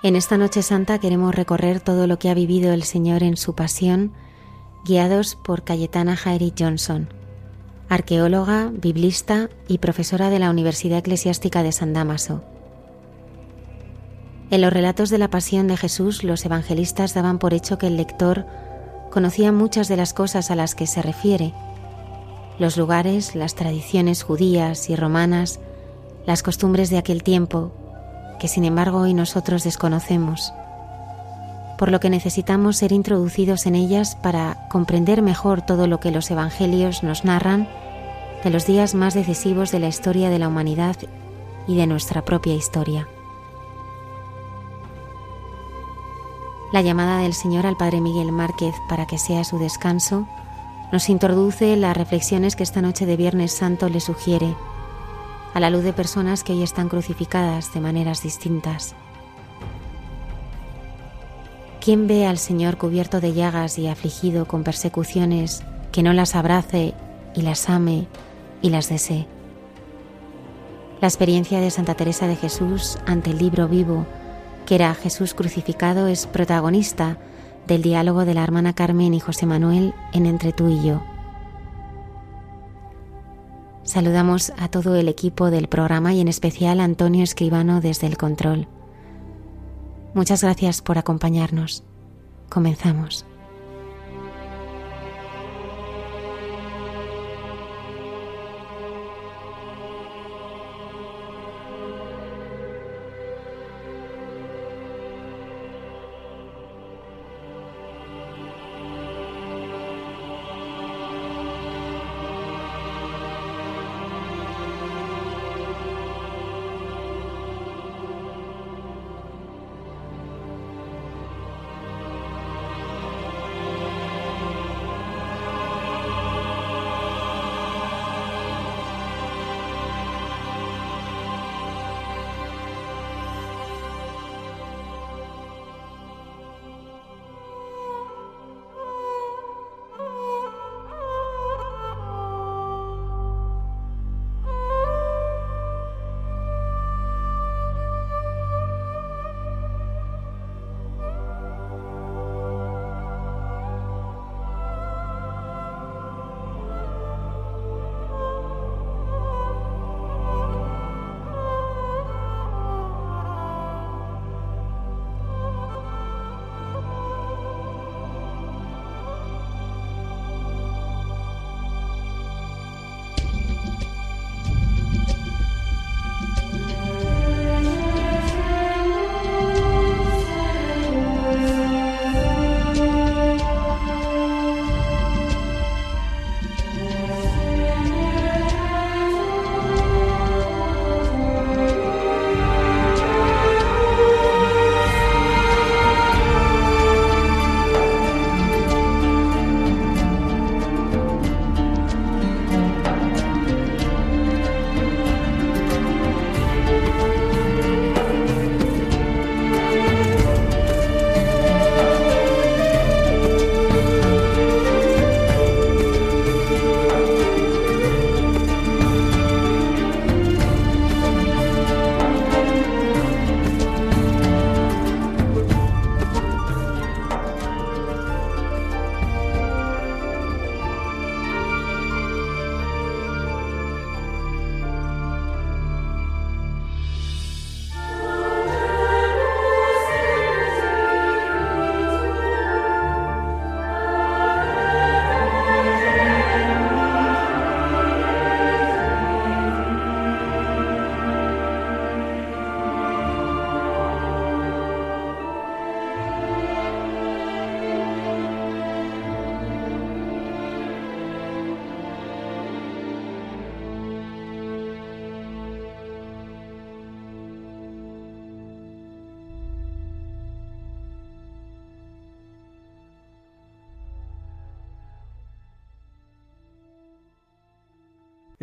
En esta Noche Santa queremos recorrer todo lo que ha vivido el Señor en su pasión, guiados por Cayetana Jairi Johnson, arqueóloga, biblista y profesora de la Universidad Eclesiástica de San Damaso. En los relatos de la pasión de Jesús, los evangelistas daban por hecho que el lector conocía muchas de las cosas a las que se refiere, los lugares, las tradiciones judías y romanas, las costumbres de aquel tiempo, que sin embargo hoy nosotros desconocemos, por lo que necesitamos ser introducidos en ellas para comprender mejor todo lo que los Evangelios nos narran de los días más decisivos de la historia de la humanidad y de nuestra propia historia. La llamada del Señor al Padre Miguel Márquez para que sea su descanso nos introduce las reflexiones que esta noche de Viernes Santo le sugiere a la luz de personas que hoy están crucificadas de maneras distintas. ¿Quién ve al Señor cubierto de llagas y afligido con persecuciones que no las abrace y las ame y las desee? La experiencia de Santa Teresa de Jesús ante el libro vivo, que era Jesús crucificado, es protagonista del diálogo de la hermana Carmen y José Manuel en Entre tú y yo. Saludamos a todo el equipo del programa y en especial a Antonio Escribano desde el control. Muchas gracias por acompañarnos. Comenzamos.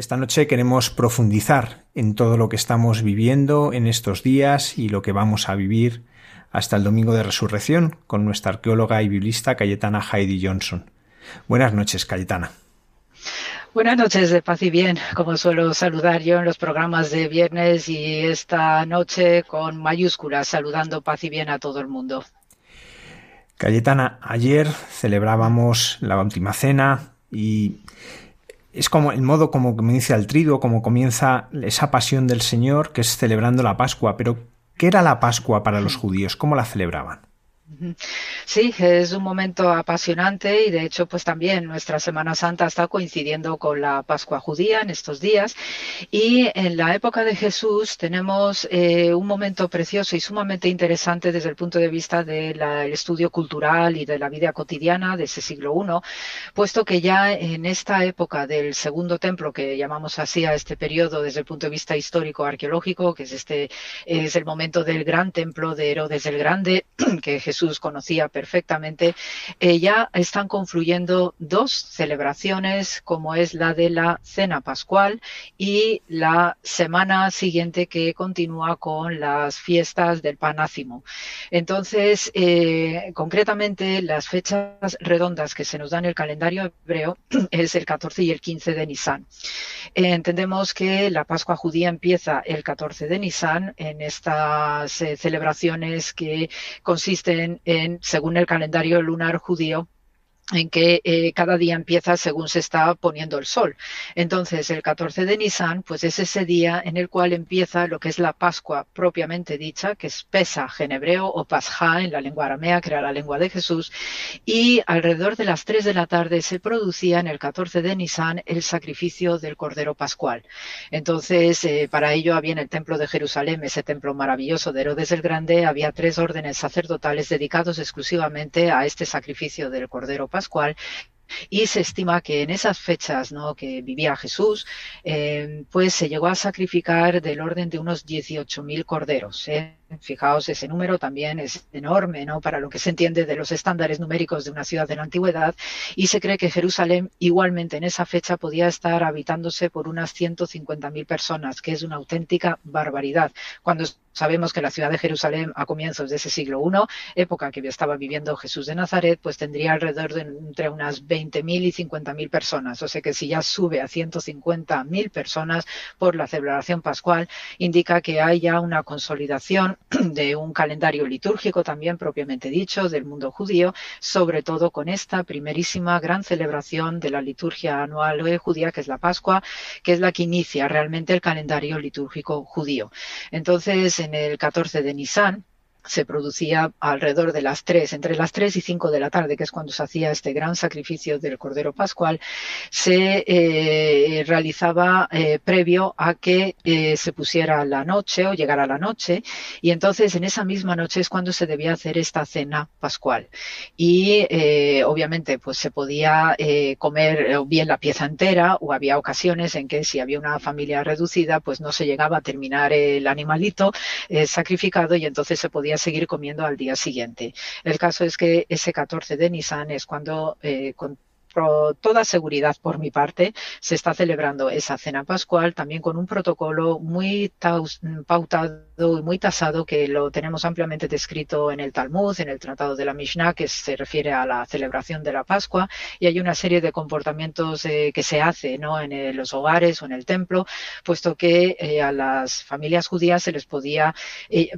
Esta noche queremos profundizar en todo lo que estamos viviendo en estos días y lo que vamos a vivir hasta el domingo de resurrección con nuestra arqueóloga y biblista Cayetana Heidi Johnson. Buenas noches, Cayetana. Buenas noches de paz y bien, como suelo saludar yo en los programas de viernes y esta noche con mayúsculas saludando paz y bien a todo el mundo. Cayetana, ayer celebrábamos la última cena y es como el modo como comienza el trigo, como comienza esa pasión del Señor, que es celebrando la Pascua. Pero, ¿qué era la Pascua para los judíos? ¿Cómo la celebraban? Sí, es un momento apasionante y de hecho pues también nuestra Semana Santa está coincidiendo con la Pascua judía en estos días. Y en la época de Jesús tenemos eh, un momento precioso y sumamente interesante desde el punto de vista del estudio cultural y de la vida cotidiana de ese siglo I, puesto que ya en esta época del segundo templo que llamamos así a este periodo desde el punto de vista histórico arqueológico, que es este es el momento del gran templo de Herodes el Grande que Jesús Jesús conocía perfectamente, eh, ya están confluyendo dos celebraciones, como es la de la cena pascual y la semana siguiente que continúa con las fiestas del panácimo. Entonces, eh, concretamente, las fechas redondas que se nos dan en el calendario hebreo es el 14 y el 15 de Nisan. Eh, entendemos que la Pascua judía empieza el 14 de Nisan en estas celebraciones que consisten en, según el calendario lunar judío, en que eh, cada día empieza según se está poniendo el sol. Entonces, el 14 de Nisan, pues es ese día en el cual empieza lo que es la Pascua propiamente dicha, que es Pesach en hebreo o Pascha en la lengua aramea, que era la lengua de Jesús, y alrededor de las 3 de la tarde se producía en el 14 de Nisan el sacrificio del Cordero Pascual. Entonces, eh, para ello había en el Templo de Jerusalén, ese templo maravilloso de Herodes el Grande, había tres órdenes sacerdotales dedicados exclusivamente a este sacrificio del Cordero Pascual y se estima que en esas fechas ¿no? que vivía Jesús, eh, pues se llegó a sacrificar del orden de unos 18.000 corderos. ¿eh? Fijaos, ese número también es enorme, ¿no? Para lo que se entiende de los estándares numéricos de una ciudad de la antigüedad. Y se cree que Jerusalén, igualmente en esa fecha, podía estar habitándose por unas 150.000 personas, que es una auténtica barbaridad. Cuando sabemos que la ciudad de Jerusalén, a comienzos de ese siglo I, época que estaba viviendo Jesús de Nazaret, pues tendría alrededor de entre unas 20.000 y 50.000 personas. O sea que si ya sube a 150.000 personas por la celebración pascual, indica que hay ya una consolidación de un calendario litúrgico también propiamente dicho del mundo judío, sobre todo con esta primerísima gran celebración de la liturgia anual judía, que es la Pascua, que es la que inicia realmente el calendario litúrgico judío. Entonces, en el 14 de Nisan, se producía alrededor de las 3, entre las 3 y 5 de la tarde, que es cuando se hacía este gran sacrificio del Cordero Pascual, se eh, realizaba eh, previo a que eh, se pusiera la noche o llegara la noche, y entonces en esa misma noche es cuando se debía hacer esta cena pascual. Y obviamente pues se podía comer bien la pieza entera o había ocasiones en que si había una familia reducida pues no se llegaba a terminar el animalito sacrificado y entonces se podía seguir comiendo al día siguiente. El caso es que ese 14 de Nisan es cuando eh, con toda seguridad por mi parte, se está celebrando esa cena pascual también con un protocolo muy pautado y muy tasado que lo tenemos ampliamente descrito en el Talmud, en el Tratado de la Mishnah, que se refiere a la celebración de la Pascua, y hay una serie de comportamientos eh, que se hace ¿no? en eh, los hogares o en el templo, puesto que eh, a las familias judías se les podía,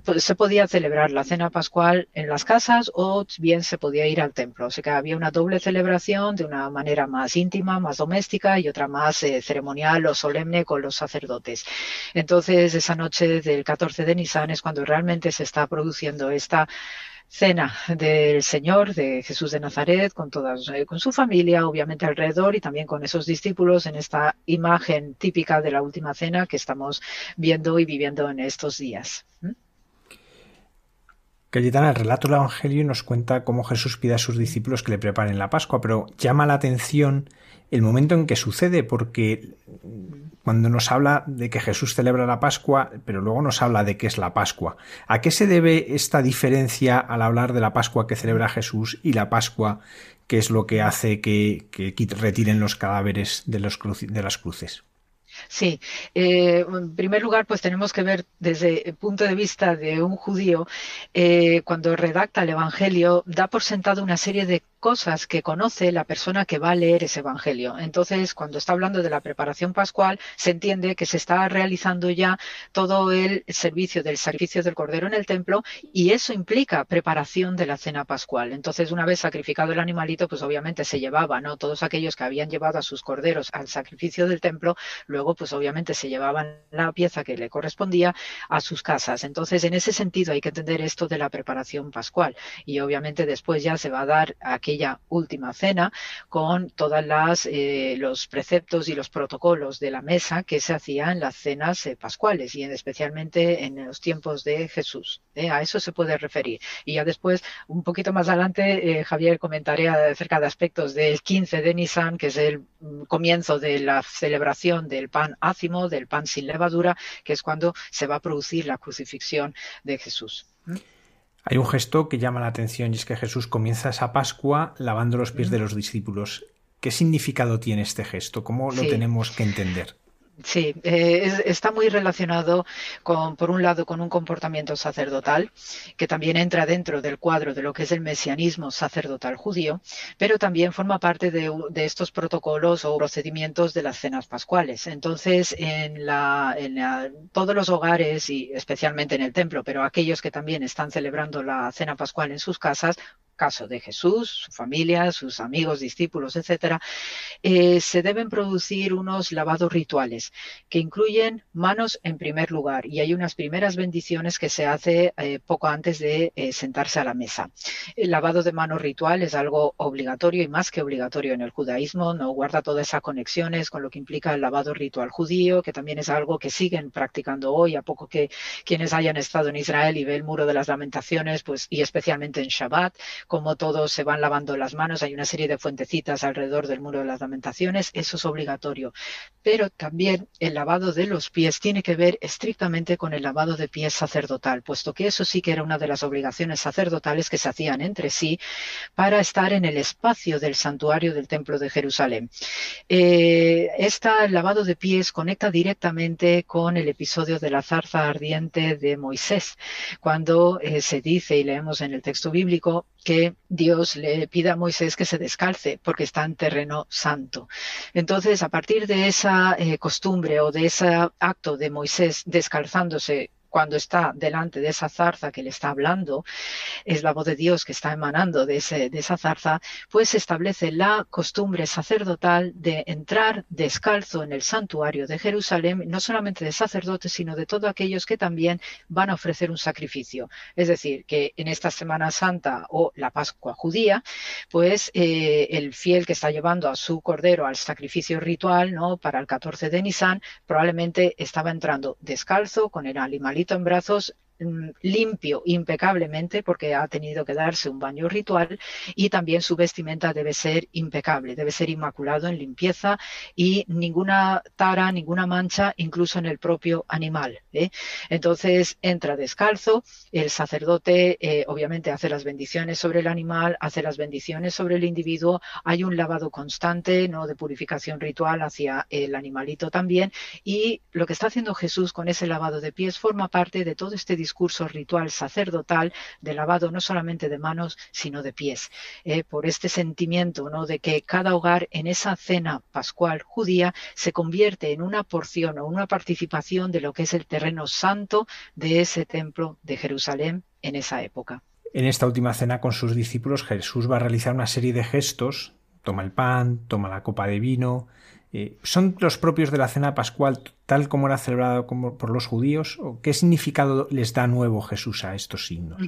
pues, se podía celebrar la cena pascual en las casas o bien se podía ir al templo. O sea que había una doble celebración de una manera más íntima, más doméstica y otra más ceremonial o solemne con los sacerdotes. Entonces, esa noche del 14 de Nisan es cuando realmente se está produciendo esta cena del Señor, de Jesús de Nazaret, con todas, eh, con su familia, obviamente alrededor, y también con esos discípulos en esta imagen típica de la última cena que estamos viendo y viviendo en estos días. Cayetana, el relato del Evangelio nos cuenta cómo Jesús pide a sus discípulos que le preparen la Pascua, pero llama la atención el momento en que sucede, porque cuando nos habla de que Jesús celebra la Pascua, pero luego nos habla de qué es la Pascua. ¿A qué se debe esta diferencia al hablar de la Pascua que celebra Jesús y la Pascua que es lo que hace que, retiren los cadáveres de, los de las cruces? Sí, eh, en primer lugar, pues tenemos que ver desde el punto de vista de un judío, eh, cuando redacta el Evangelio, da por sentado una serie de cosas que conoce la persona que va a leer ese Evangelio. Entonces, cuando está hablando de la preparación pascual, se entiende que se está realizando ya todo el servicio del sacrificio del Cordero en el templo y eso implica preparación de la cena pascual. Entonces, una vez sacrificado el animalito, pues obviamente se llevaba, ¿no? Todos aquellos que habían llevado a sus corderos al sacrificio del templo, luego pues obviamente se llevaban la pieza que le correspondía a sus casas. Entonces, en ese sentido hay que entender esto de la preparación pascual y obviamente después ya se va a dar aquella última cena con todas las eh, los preceptos y los protocolos de la mesa que se hacían en las cenas eh, pascuales y en, especialmente en los tiempos de Jesús. ¿eh? A eso se puede referir. Y ya después, un poquito más adelante, Javier comentaré acerca de aspectos del 15 de Nisan, que es el mm, comienzo de la celebración del pan ácimo, del pan sin levadura, que es cuando se va a producir la crucifixión de Jesús. Hay un gesto que llama la atención y es que Jesús comienza esa Pascua lavando los pies de los discípulos. ¿Qué significado tiene este gesto? ¿Cómo lo tenemos que entender? Sí, eh, está muy relacionado con, por un lado, con un comportamiento sacerdotal, que también entra dentro del cuadro de lo que es el mesianismo sacerdotal judío, pero también forma parte de, estos protocolos o procedimientos de las cenas pascuales. Entonces, en, la, en todos los hogares y especialmente en el templo, pero aquellos que también están celebrando la cena pascual en sus casas, caso de Jesús, su familia, sus amigos, discípulos, etcétera, eh, se deben producir unos lavados rituales que incluyen manos en primer lugar y hay unas primeras bendiciones que se hace eh, poco antes de eh, sentarse a la mesa. El lavado de manos ritual es algo obligatorio y más que obligatorio en el judaísmo, no guarda todas esas conexiones con lo que implica el lavado ritual judío, que también es algo que siguen practicando hoy, a poco que quienes hayan estado en Israel y ve el muro de las lamentaciones, pues y especialmente en Shabbat, como todos se van lavando las manos, hay una serie de fuentecitas alrededor del muro de las lamentaciones, eso es obligatorio. Pero también el lavado de los pies tiene que ver estrictamente con el lavado de pies sacerdotal, puesto que eso sí que era una de las obligaciones sacerdotales que se hacían entre sí para estar en el espacio del santuario del Templo de Jerusalén. Eh, este lavado de pies conecta directamente con el episodio de la zarza ardiente de Moisés, cuando eh, se dice y leemos en el texto bíblico que Dios le pida a Moisés que se descalce porque está en terreno santo. Entonces, a partir de esa eh, costumbre o de ese acto de Moisés descalzándose cuando está delante de esa zarza que le está hablando, es la voz de Dios que está emanando de, ese, de esa zarza, pues se establece la costumbre sacerdotal de entrar descalzo en el santuario de Jerusalén, no solamente de sacerdotes, sino de todos aquellos que también van a ofrecer un sacrificio. Es decir, que en esta Semana Santa o la Pascua judía, pues eh, el fiel que está llevando a su cordero al sacrificio ritual, ¿no? Para el 14 de Nisan, probablemente estaba entrando descalzo con el animal en brazos limpio impecablemente porque ha tenido que darse un baño ritual y también su vestimenta debe ser impecable, debe ser inmaculado en limpieza y ninguna tara, ninguna mancha, incluso en el propio animal. ¿eh? Entonces entra descalzo, el sacerdote eh, obviamente hace las bendiciones sobre el animal, hace las bendiciones sobre el individuo, hay un lavado constante ¿no? de purificación ritual hacia el animalito también y lo que está haciendo Jesús con ese lavado de pies forma parte de todo este ritual sacerdotal de lavado no solamente de manos, sino de pies, eh, por este sentimiento ¿no? de que cada hogar en esa cena pascual judía se convierte en una porción o una participación de lo que es el terreno santo de ese templo de Jerusalén en esa época. En esta última cena con sus discípulos Jesús va a realizar una serie de gestos, toma el pan, toma la copa de vino, eh, ¿Son los propios de la cena pascual tal como era celebrado por los judíos? ¿O qué significado les da nuevo Jesús a estos signos?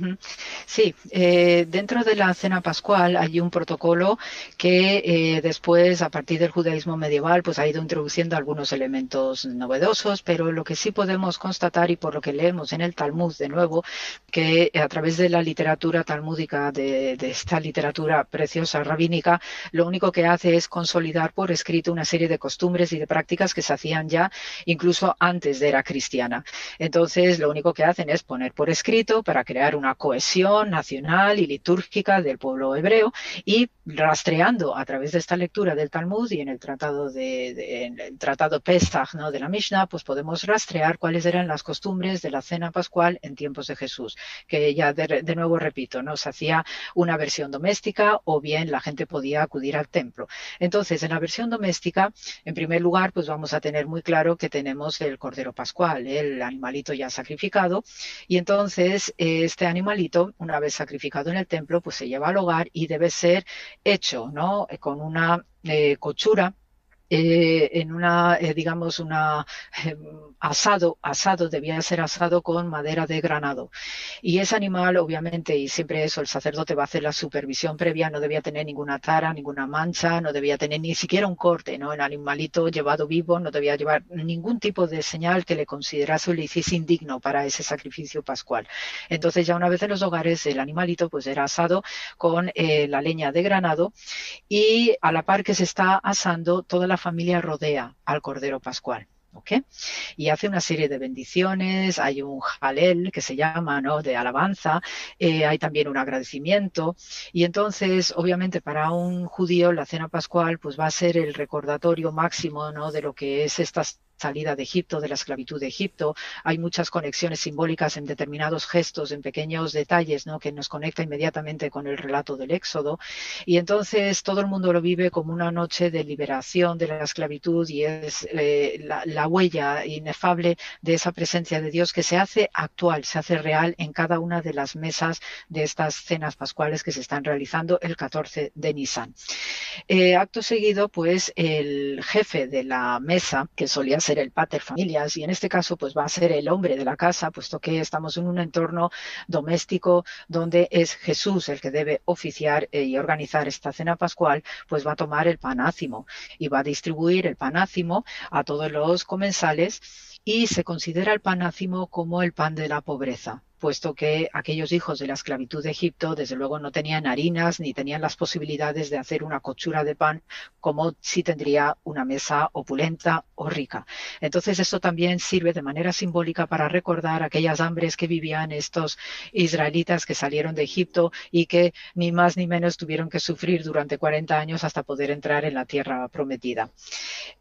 Sí, eh, dentro de la cena pascual hay un protocolo que eh, después, a partir del judaísmo medieval, pues ha ido introduciendo algunos elementos novedosos, pero lo que sí podemos constatar y por lo que leemos en el Talmud de nuevo, que a través de la literatura talmúdica, de esta literatura preciosa rabínica, lo único que hace es consolidar por escrito una serie de costumbres y de prácticas que se hacían ya incluso antes de era cristiana. Entonces, lo único que hacen es poner por escrito para crear una cohesión nacional y litúrgica del pueblo hebreo y rastreando a través de esta lectura del Talmud y en el tratado de, el tratado Pesach, ¿no? de la Mishnah, pues podemos rastrear cuáles eran las costumbres de la cena pascual en tiempos de Jesús, que ya de, de nuevo repito, ¿no? se hacía una versión doméstica o bien la gente podía acudir al templo. Entonces, en la versión doméstica, en primer lugar, pues vamos a tener muy claro que tenemos el cordero pascual, el animalito ya sacrificado, y entonces este animalito, una vez sacrificado en el templo, pues se lleva al hogar y debe ser hecho, ¿no? Con una eh, cochura eh, en una, eh, digamos, una em, asado, asado, debía ser asado con madera de granado. Y ese animal, obviamente, y siempre eso, el sacerdote va a hacer la supervisión previa, no debía tener ninguna tara, ninguna mancha, no debía tener ni siquiera un corte, ¿no? El animalito llevado vivo no debía llevar ningún tipo de señal que le considerase o le hiciese indigno para ese sacrificio pascual. Entonces, ya una vez en los hogares, el animalito pues era asado con eh, la leña de granado y a la par que se está asando toda la familia rodea al Cordero Pascual. ¿ok? Y hace una serie de bendiciones, hay un jalel que se llama, ¿no? De alabanza, eh, hay también un agradecimiento y entonces, obviamente, para un judío la cena pascual pues va a ser el recordatorio máximo, ¿no? De lo que es estas salida de Egipto, de la esclavitud de Egipto. Hay muchas conexiones simbólicas en determinados gestos, en pequeños detalles, ¿no? que nos conecta inmediatamente con el relato del Éxodo. Y entonces todo el mundo lo vive como una noche de liberación de la esclavitud y es eh, la, huella inefable de esa presencia de Dios que se hace actual, se hace real en cada una de las mesas de estas cenas pascuales que se están realizando el 14 de Nisan. Eh, acto seguido, pues el jefe de la mesa, que solía ser ser el pater familias y en este caso pues va a ser el hombre de la casa, puesto que estamos en un entorno doméstico donde es Jesús el que debe oficiar eh, y organizar esta cena pascual, pues va a tomar el panácimo y va a distribuir el panácimo a todos los comensales y se considera el panácimo como el pan de la pobreza puesto que aquellos hijos de la esclavitud de Egipto, desde luego, no tenían harinas ni tenían las posibilidades de hacer una cochura de pan como si tendría una mesa opulenta o rica. Entonces, esto también sirve de manera simbólica para recordar aquellas hambres que vivían estos israelitas que salieron de Egipto y que ni más ni menos tuvieron que sufrir durante 40 años hasta poder entrar en la tierra prometida.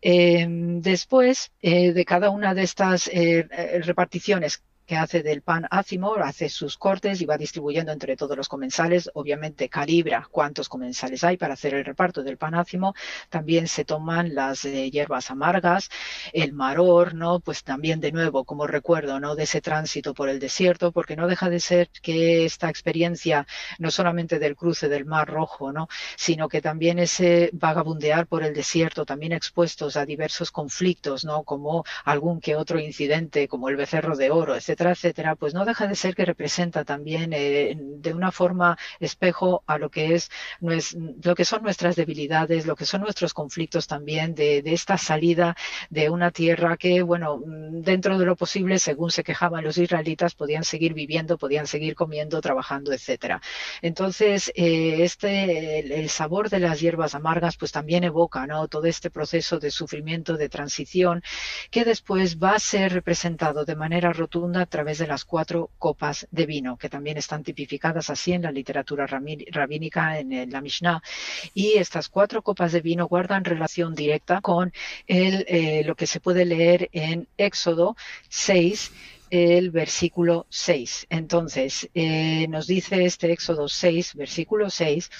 Em, después eh, de cada una de estas eh, eh, reparticiones que hace del pan ácimo, hace sus cortes y va distribuyendo entre todos los comensales. Obviamente calibra cuántos comensales hay para hacer el reparto del pan ácimo. También se toman las eh, hierbas amargas, el maror, ¿no? Pues también de nuevo, como recuerdo, ¿no? De ese tránsito por el desierto, porque no deja de ser que esta experiencia, no solamente del cruce del Mar Rojo, ¿no? Sino que también ese vagabundear por el desierto, también expuestos a diversos conflictos, ¿no? Como algún que otro incidente, como el becerro de oro, etc etcétera, pues no deja de ser que representa también eh, de una forma espejo a lo que es lo que son nuestras debilidades, lo que son nuestros conflictos también de, esta salida de una tierra que, bueno, dentro de lo posible, según se quejaban los israelitas, podían seguir viviendo, podían seguir comiendo, trabajando, etcétera. Entonces, eh, este, el, sabor de las hierbas amargas, pues también evoca, ¿no? Todo este proceso de sufrimiento, de transición, que después va a ser representado de manera rotunda través de las cuatro copas de vino, que también están tipificadas así en la literatura rabínica, en la Mishnah. Y estas cuatro copas de vino guardan relación directa con el, eh, lo que se puede leer en Éxodo 6, el versículo 6. Entonces, eh, nos dice este Éxodo 6, versículo 6,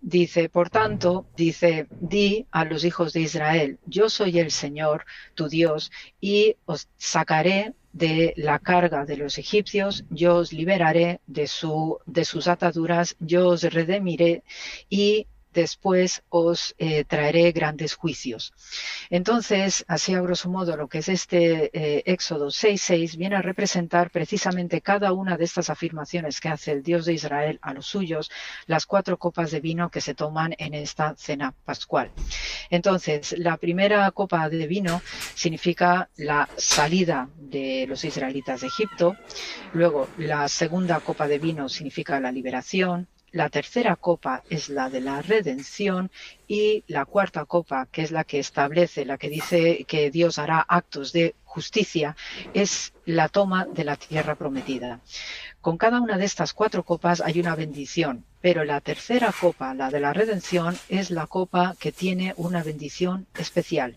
dice, por tanto, dice, di a los hijos de Israel, yo soy el Señor, tu Dios, y os sacaré de la carga de los egipcios, yo os liberaré de, su, de sus ataduras, yo os redimiré y después os eh, traeré grandes juicios. Entonces, así a grosso modo, lo que es este eh, Éxodo 6.6 viene a representar precisamente cada una de estas afirmaciones que hace el Dios de Israel a los suyos, las cuatro copas de vino que se toman en esta cena pascual. Entonces, la primera copa de vino significa la salida de los israelitas de Egipto, luego la segunda copa de vino significa la liberación, la tercera copa es la de la redención y la cuarta copa, que es la que establece, la que dice que Dios hará actos de justicia, es la toma de la tierra prometida. Con cada una de estas cuatro copas hay una bendición, pero la tercera copa, la de la redención, es la copa que tiene una bendición especial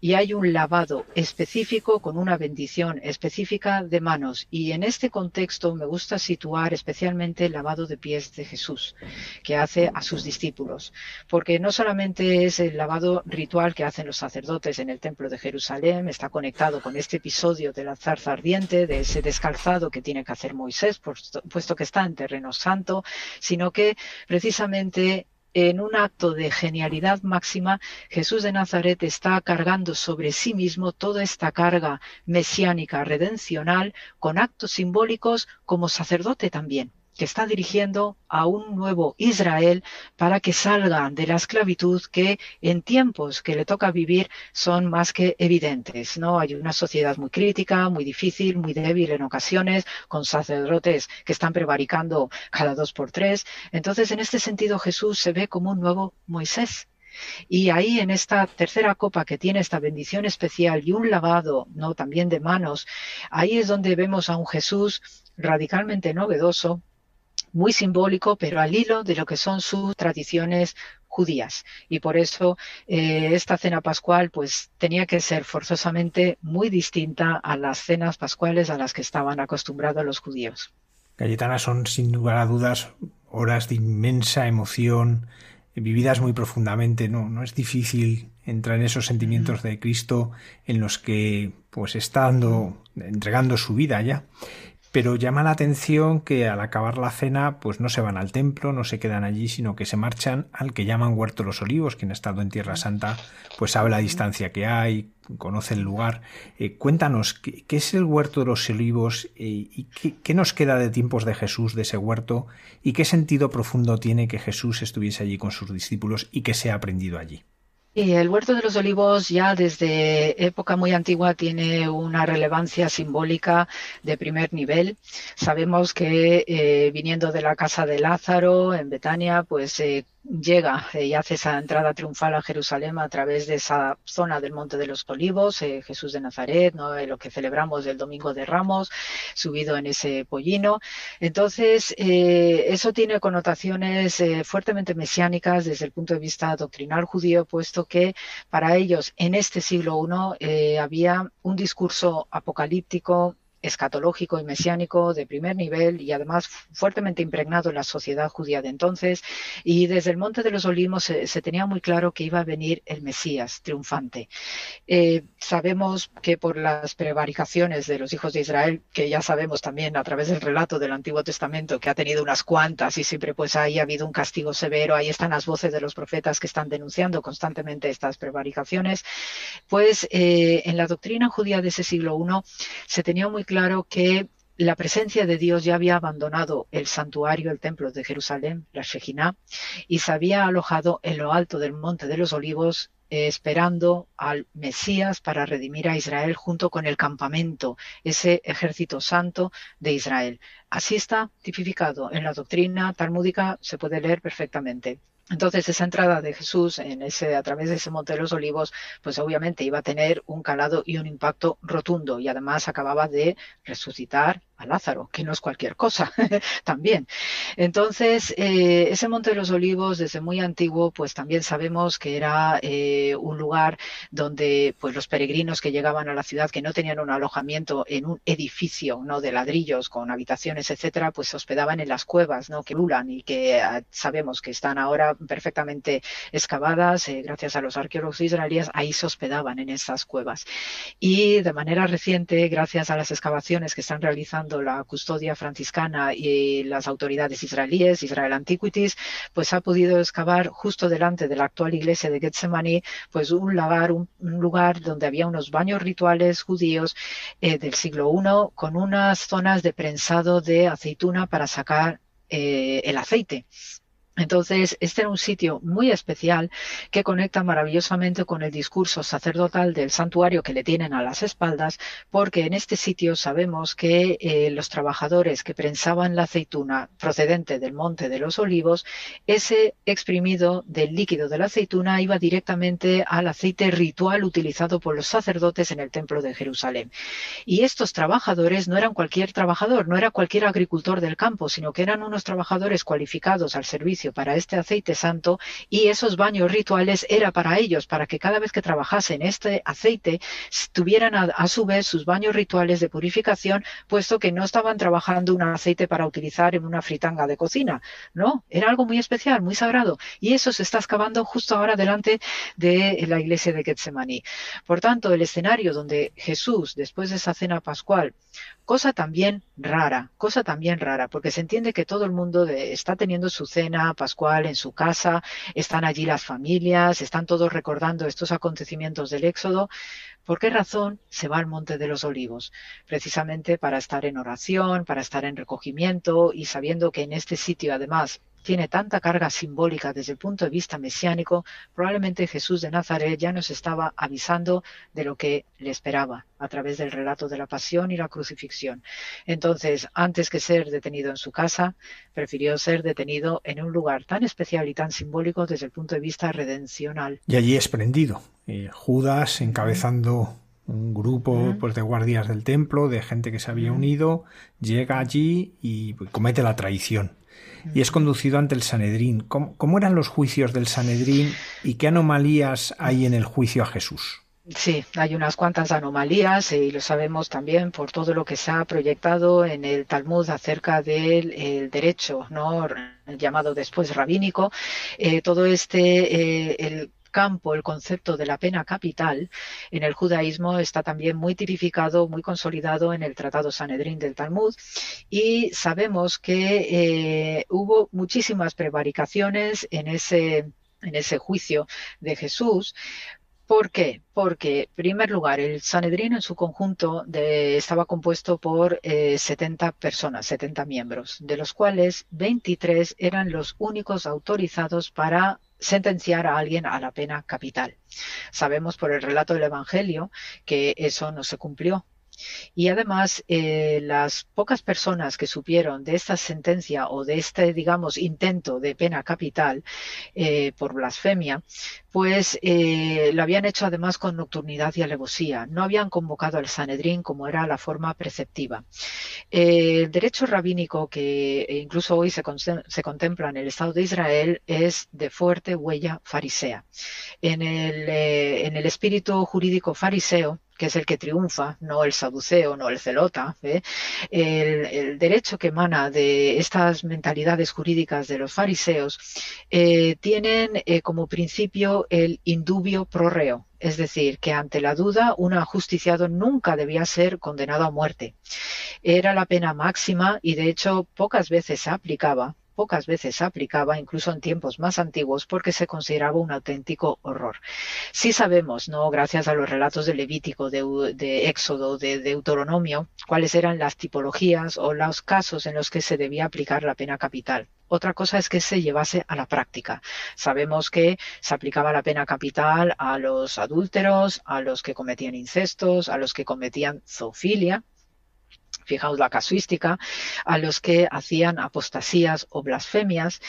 y hay un lavado específico con una bendición específica de manos. Y en este contexto me gusta situar especialmente el lavado de pies de Jesús que hace a sus discípulos, porque no solamente es el lavado ritual que hacen los sacerdotes en el templo de Jerusalén, está conectado con este episodio de la zarza ardiente, de ese descalzado que tiene que hacer Moisés, puesto que está en terreno santo, sino que precisamente en un acto de genialidad máxima, Jesús de Nazaret está cargando sobre sí mismo toda esta carga mesiánica redencional con actos simbólicos como sacerdote también que está dirigiendo a un nuevo Israel para que salgan de la esclavitud que en tiempos que le toca vivir son más que evidentes. ¿no? Hay una sociedad muy crítica, muy difícil, muy débil en ocasiones, con sacerdotes que están prevaricando cada dos por tres. Entonces, en este sentido, Jesús se ve como un nuevo Moisés. Y ahí en esta tercera copa que tiene esta bendición especial y un lavado, no también de manos, ahí es donde vemos a un Jesús radicalmente novedoso, muy simbólico, pero al hilo de lo que son sus tradiciones judías. Y por eso eh, esta cena pascual pues tenía que ser forzosamente muy distinta a las cenas pascuales a las que estaban acostumbrados los judíos. Cayetana, son sin lugar a dudas horas de inmensa emoción, vividas muy profundamente. No, no es difícil entrar en esos sentimientos de Cristo en los que pues está dando, entregando su vida ya. Pero llama la atención que al acabar la cena, pues no se van al templo, no se quedan allí, sino que se marchan al que llaman Huerto los Olivos, quien ha estado en Tierra Santa, pues sabe la distancia que hay, conoce el lugar. Eh, cuéntanos, ¿qué, es el Huerto de los Olivos eh, y qué, qué nos queda de tiempos de Jesús, de ese huerto, y qué sentido profundo tiene que Jesús estuviese allí con sus discípulos y que se ha aprendido allí? Y el Huerto de los Olivos ya desde época muy antigua tiene una relevancia simbólica de primer nivel. Sabemos que eh, viniendo de la casa de Lázaro en Betania, pues eh, llega y hace esa entrada triunfal a Jerusalén a través de esa zona del Monte de los Olivos, eh, Jesús de Nazaret, ¿no? lo que celebramos el Domingo de Ramos, subido en ese pollino. Entonces, eh, eso tiene connotaciones eh, fuertemente mesiánicas desde el punto de vista doctrinal judío, puesto que para ellos en este siglo I había un discurso apocalíptico escatológico y mesiánico de primer nivel y además fuertemente impregnado en la sociedad judía de entonces. Y desde el Monte de los Olivos se, tenía muy claro que iba a venir el Mesías triunfante. Eh, sabemos que por las prevaricaciones de los hijos de Israel, que ya sabemos también a través del relato del Antiguo Testamento, que ha tenido unas cuantas y siempre pues ahí ha habido un castigo severo, ahí están las voces de los profetas que están denunciando constantemente estas prevaricaciones, pues eh, en la doctrina judía de ese siglo I se tenía muy claro que la presencia de Dios ya había abandonado el santuario, el templo de Jerusalén, la Shejinah, y se había alojado en lo alto del monte de los olivos, esperando al Mesías para redimir a Israel junto con el campamento, ese ejército santo de Israel. Así está tipificado en la doctrina talmúdica, se puede leer perfectamente. Entonces, esa entrada de Jesús en ese, a través de ese Monte de los Olivos, pues obviamente iba a tener un calado y un impacto rotundo. Y además acababa de resucitar a Lázaro, que no es cualquier cosa también. Entonces, eh, ese Monte de los Olivos, desde muy antiguo, pues también sabemos que era eh, un lugar donde pues los peregrinos que llegaban a la ciudad, que no tenían un alojamiento en un edificio no de ladrillos con habitaciones, etcétera, pues se hospedaban en las cuevas, ¿no? que lulan y que ah, sabemos que están ahora perfectamente excavadas, eh, gracias a los arqueólogos israelíes, ahí se hospedaban en esas cuevas. Y de manera reciente, gracias a las excavaciones que están realizando la custodia franciscana y las autoridades israelíes, Israel Antiquities, pues ha podido excavar justo delante de la actual iglesia de Getsemani, pues un lugar, un, lugar donde había unos baños rituales judíos eh, del siglo I con unas zonas de prensado de aceituna para sacar eh, el aceite. Entonces, este era un sitio muy especial que conecta maravillosamente con el discurso sacerdotal del santuario que le tienen a las espaldas, porque en este sitio sabemos que eh, los trabajadores que prensaban la aceituna procedente del monte de los olivos, ese exprimido del líquido de la aceituna iba directamente al aceite ritual utilizado por los sacerdotes en el templo de Jerusalén. Y estos trabajadores no eran cualquier trabajador, no era cualquier agricultor del campo, sino que eran unos trabajadores cualificados al servicio para este aceite santo y esos baños rituales era para ellos, para que cada vez que trabajasen este aceite tuvieran a, su vez sus baños rituales de purificación, puesto que no estaban trabajando un aceite para utilizar en una fritanga de cocina, no, era algo muy especial, muy sagrado y eso se está excavando justo ahora delante de la iglesia de Getsemaní. Por tanto, el escenario donde Jesús, después de esa cena pascual, cosa también rara, cosa también rara, porque se entiende que todo el mundo está teniendo su cena pascual en su casa, están allí las familias, están todos recordando estos acontecimientos del Éxodo. ¿Por qué razón se va al Monte de los Olivos? Precisamente para estar en oración, para estar en recogimiento y sabiendo que en este sitio además tiene tanta carga simbólica desde el punto de vista mesiánico, probablemente Jesús de Nazaret ya nos estaba avisando de lo que le esperaba a través del relato de la pasión y la crucifixión. Entonces, antes que ser detenido en su casa, prefirió ser detenido en un lugar tan especial y tan simbólico desde el punto de vista redencional. Y allí es prendido. Eh, Judas encabezando un grupo pues, de guardias del templo, de gente que se había unido, llega allí y comete la traición y es conducido ante el Sanedrín. ¿Cómo, eran los juicios del Sanedrín y qué anomalías hay en el juicio a Jesús? Sí, hay unas cuantas anomalías y lo sabemos también por todo lo que se ha proyectado en el Talmud acerca del derecho, ¿no? llamado después rabínico. Eh, todo este, eh, el campo el concepto de la pena capital en el judaísmo está también muy tipificado, muy consolidado en el Tratado Sanedrín del Talmud y sabemos que eh, hubo muchísimas prevaricaciones en ese juicio de Jesús, ¿Por qué? Porque, en primer lugar, el Sanedrín en su conjunto estaba compuesto por 70 eh, personas, 70 miembros, de los cuales 23 eran los únicos autorizados para sentenciar a alguien a la pena capital. Sabemos por el relato del Evangelio que eso no se cumplió. Y además, eh, las pocas personas que supieron de esta sentencia o de este, digamos, intento de pena capital eh, por blasfemia, pues eh, lo habían hecho además con nocturnidad y alevosía. No habían convocado al Sanedrín como era la forma preceptiva. el derecho rabínico que incluso hoy se, contempla en el Estado de Israel es de fuerte huella farisea. En el espíritu jurídico fariseo, que es el que triunfa, no el saduceo, no el celota. ¿eh? El, derecho que emana de estas mentalidades jurídicas de los fariseos eh, tienen eh, como principio el indubio pro reo, es decir, que ante la duda un ajusticiado nunca debía ser condenado a muerte. Era la pena máxima y de hecho pocas veces se aplicaba pocas veces se aplicaba, incluso en tiempos más antiguos, porque se consideraba un auténtico horror. Sí sabemos, ¿no? gracias a los relatos de Levítico, de, Éxodo, de Deuteronomio, cuáles eran las tipologías o los casos en los que se debía aplicar la pena capital. Otra cosa es que se llevase a la práctica. Sabemos que se aplicaba la pena capital a los adúlteros, a los que cometían incestos, a los que cometían zoofilia, fijaos la casuística, a los que hacían apostasías o blasfemias.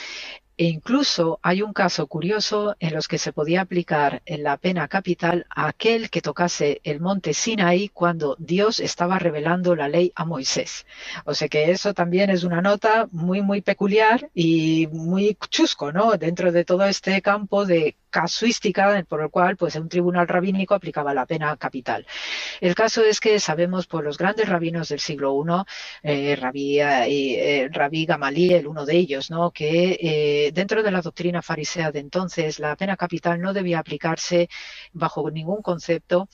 E incluso hay un caso curioso en los que se podía aplicar la pena capital a aquel que tocase el monte Sinaí cuando Dios estaba revelando la ley a Moisés. O sea que eso también es una nota muy, muy peculiar y muy chusco, ¿no? Dentro de todo este campo de casuística por el cual pues un tribunal rabínico aplicaba la pena capital. El caso es que sabemos por los grandes rabinos del siglo I, eh, rabí, eh, rabí Gamaliel, uno de ellos, ¿no? que eh, dentro de la doctrina farisea de entonces la pena capital no debía aplicarse bajo ningún concepto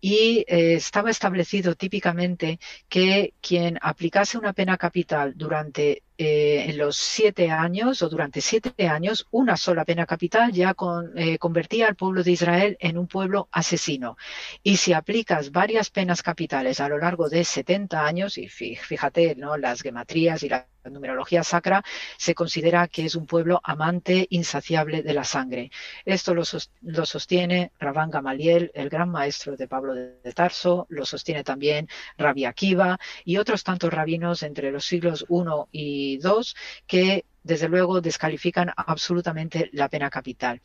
y eh, estaba establecido típicamente que quien aplicase una pena capital durante eh, en los siete años o durante siete años una sola pena capital ya eh, convertía al pueblo de Israel en un pueblo asesino. Y si aplicas varias penas capitales a lo largo de 70 años, y fíjate, ¿no? las gematrías y la numerología sacra, se considera que es un pueblo amante insaciable de la sangre. Esto lo, sostiene Rabán Gamaliel, el gran maestro de Pablo de Tarso, lo sostiene también Rabbi Akiva y otros tantos rabinos entre los siglos I y Que desde luego descalifican absolutamente la pena capital.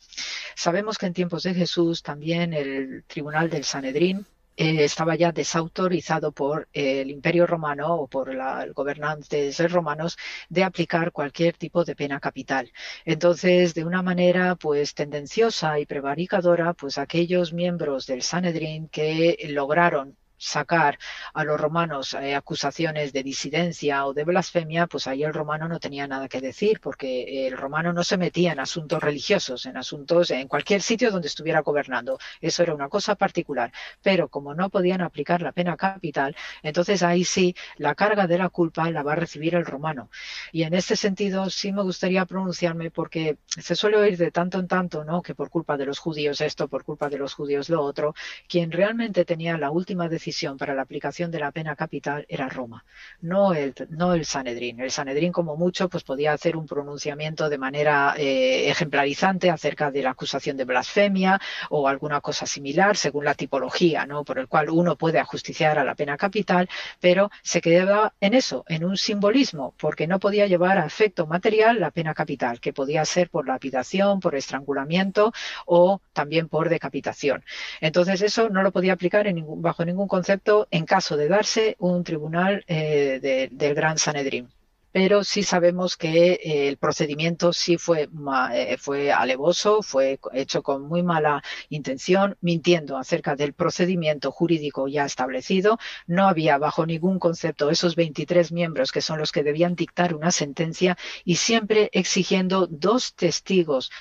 Sabemos que en tiempos de Jesús también el tribunal del Sanedrín eh, estaba ya desautorizado por el Imperio Romano o por los gobernantes romanos de aplicar cualquier tipo de pena capital. Entonces, de una manera pues tendenciosa y prevaricadora, pues aquellos miembros del Sanedrín que lograron sacar a los romanos eh, acusaciones de disidencia o de blasfemia, pues ahí el romano no tenía nada que decir, porque el romano no se metía en asuntos religiosos, en asuntos en cualquier sitio donde estuviera gobernando. Eso era una cosa particular. Pero como no podían aplicar la pena capital, entonces ahí sí la carga de la culpa la va a recibir el romano. Y en este sentido sí me gustaría pronunciarme porque se suele oír de tanto en tanto, ¿no? Que por culpa de los judíos esto, por culpa de los judíos lo otro, quien realmente tenía la última decisión para la aplicación de la pena capital era Roma, no el, no el Sanedrín. El Sanedrín, como mucho, pues podía hacer un pronunciamiento de manera eh, ejemplarizante acerca de la acusación de blasfemia o alguna cosa similar, según la tipología, ¿no? Por el cual uno puede ajusticiar a la pena capital, pero se quedaba en eso, en un simbolismo, porque no podía llevar a efecto material la pena capital, que podía ser por lapidación, por estrangulamiento o también por decapitación. Entonces eso no lo podía aplicar en ningún, bajo ningún concepto en caso de darse un tribunal eh, del Gran Sanedrín pero sí sabemos que eh, el procedimiento sí fue, eh, fue alevoso, fue hecho con muy mala intención, mintiendo acerca del procedimiento jurídico ya establecido. No había bajo ningún concepto esos 23 miembros que son los que debían dictar una sentencia y siempre exigiendo dos testigos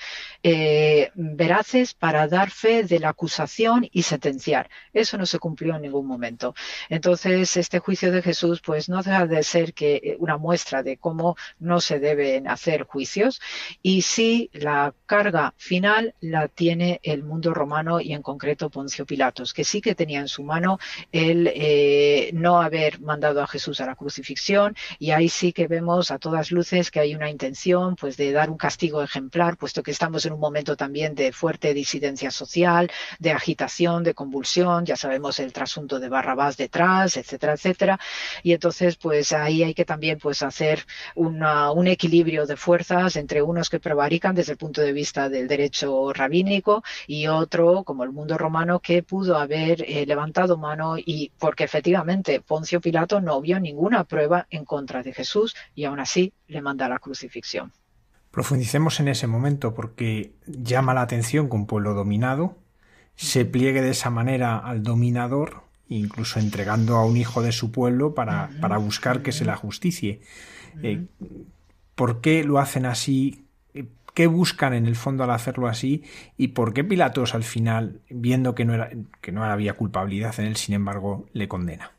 eh, veraces para dar fe de la acusación y sentenciar. Eso no se cumplió en ningún momento. Entonces, este juicio de Jesús, pues no deja de ser que una muestra de cómo no se deben hacer juicios. Y si la carga final la tiene el mundo romano y en concreto Poncio Pilatos, que sí que tenía en su mano el eh, no haber mandado a Jesús a la crucifixión. Y ahí sí que vemos a todas luces que hay una intención pues de dar un castigo ejemplar, puesto que estamos en un momento también de fuerte disidencia social, de agitación, de convulsión, ya sabemos el trasunto de Barrabás detrás, etcétera, etcétera, y entonces pues ahí hay que también pues hacer un equilibrio de fuerzas entre unos que prevarican desde el punto de vista del derecho rabínico y otro, como el mundo romano, que pudo haber eh, levantado mano y porque efectivamente Poncio Pilato no vio ninguna prueba en contra de Jesús y aún así le manda la crucifixión. Profundicemos en ese momento porque llama la atención que un pueblo dominado se pliegue de esa manera al dominador, incluso entregando a un hijo de su pueblo para, para buscar que se la justicie. Eh, ¿Por qué lo hacen así? ¿Qué buscan en el fondo al hacerlo así? ¿Y por qué Pilatos al final, viendo que no, era, que no había culpabilidad en él, sin embargo, le condena?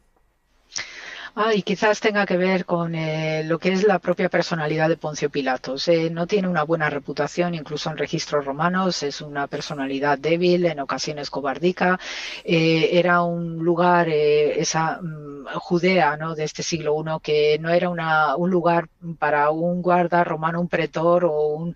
Ah, y quizás tenga que ver con eh, lo que es la propia personalidad de Poncio Pilatos. Eh, no tiene una buena reputación, incluso en registros romanos, es una personalidad débil, en ocasiones cobardica. Eh, era un lugar, esa mm, Judea ¿no? de este siglo I, que no era una, un lugar para un guarda romano, un pretor o un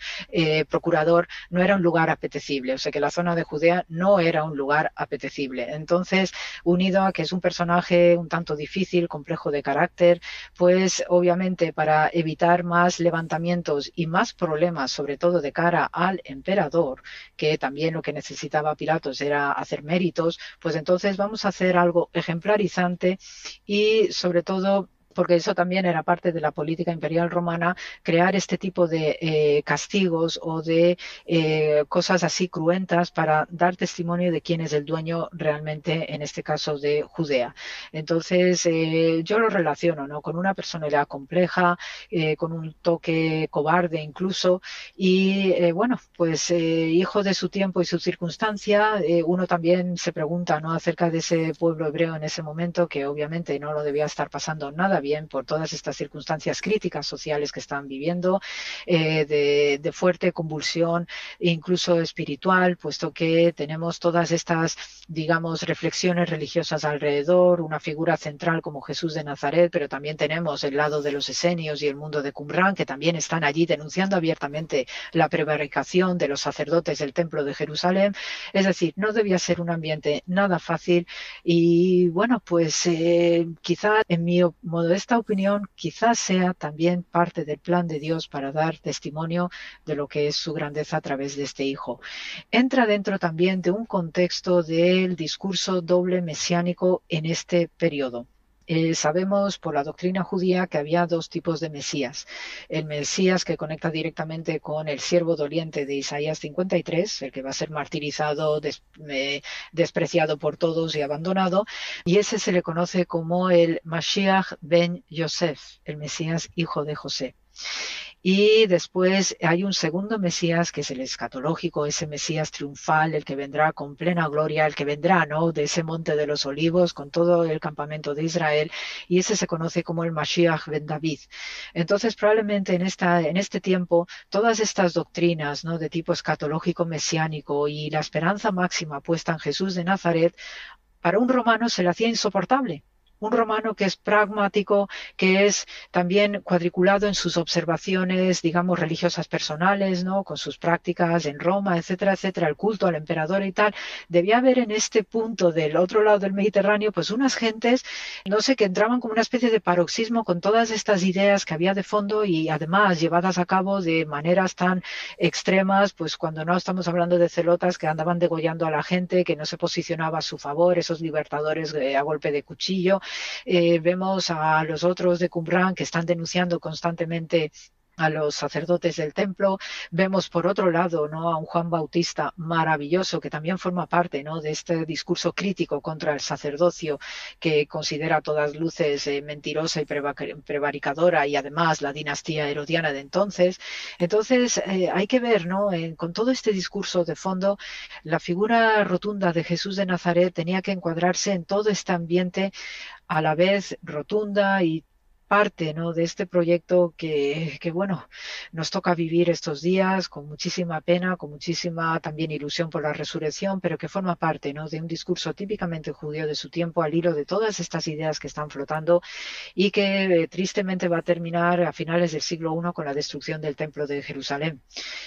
procurador, no era un lugar apetecible. O sea que la zona de Judea no era un lugar apetecible. Entonces, unido a que es un personaje un tanto difícil, complejo de carácter, pues obviamente para evitar más levantamientos y más problemas, sobre todo de cara al emperador, que también lo que necesitaba Pilatos era hacer méritos, pues entonces vamos a hacer algo ejemplarizante y sobre todo porque eso también era parte de la política imperial romana, crear este tipo de eh, castigos o de eh, cosas así cruentas para dar testimonio de quién es el dueño realmente, en este caso de Judea. Entonces, eh, yo lo relaciono ¿no? con una personalidad compleja, con un toque cobarde incluso, y bueno, pues hijo de su tiempo y su circunstancia, uno también se pregunta ¿no? acerca de ese pueblo hebreo en ese momento, que obviamente no lo debía estar pasando nada bien por todas estas circunstancias críticas sociales que están viviendo, eh, de, fuerte convulsión, incluso espiritual, puesto que tenemos todas estas, digamos, reflexiones religiosas alrededor, una figura central como Jesús de Nazaret, pero también tenemos el lado de los esenios y el mundo de Qumran, que también están allí denunciando abiertamente la prevaricación de los sacerdotes del Templo de Jerusalén. Es decir, no debía ser un ambiente nada fácil y bueno, pues eh, quizá en mi modesta opinión, quizás sea también parte del plan de Dios para dar testimonio de lo que es su grandeza a través de este hijo. Entra dentro también de un contexto del discurso doble mesiánico en este periodo. Eh, sabemos por la doctrina judía que había dos tipos de Mesías. El Mesías que conecta directamente con el siervo doliente de Isaías 53, el que va a ser martirizado, eh, despreciado por todos y abandonado, y ese se le conoce como el Mashiach ben Yosef, el Mesías hijo de José. Y después hay un segundo Mesías que es el escatológico, ese Mesías triunfal, el que vendrá con plena gloria, el que vendrá, ¿no? De ese monte de los olivos con todo el campamento de Israel y ese se conoce como el Mashiach ben David. Entonces probablemente en esta, en este tiempo todas estas doctrinas, ¿no? De tipo escatológico mesiánico y la esperanza máxima puesta en Jesús de Nazaret para un romano se le hacía insoportable un romano que es pragmático, que es también cuadriculado en sus observaciones, digamos, religiosas personales, ¿no? Con sus prácticas en Roma, etcétera, etcétera, el culto al emperador y tal. Debía haber en este punto del otro lado del Mediterráneo, pues unas gentes, no sé, que entraban como una especie de paroxismo con todas estas ideas que había de fondo y además llevadas a cabo de maneras tan extremas, pues cuando no estamos hablando de celotas que andaban degollando a la gente, que no se posicionaba a su favor, esos libertadores eh, a golpe de cuchillo, eh, vemos a los otros de Qumran que están denunciando constantemente a los sacerdotes del templo. Vemos por otro lado ¿no? a un Juan Bautista maravilloso que también forma parte ¿no? de este discurso crítico contra el sacerdocio que considera a todas luces eh, mentirosa y prevaricadora y además la dinastía herodiana de entonces. Entonces eh, hay que ver ¿no? con todo este discurso de fondo la figura rotunda de Jesús de Nazaret tenía que encuadrarse en todo este ambiente a la vez rotunda y parte ¿no? de este proyecto que, que, bueno, nos toca vivir estos días con muchísima pena, con muchísima también ilusión por la resurrección, pero que forma parte ¿no? de un discurso típicamente judío de su tiempo al hilo de todas estas ideas que están flotando y que eh, tristemente va a terminar a finales del siglo I con la destrucción del templo de Jerusalén.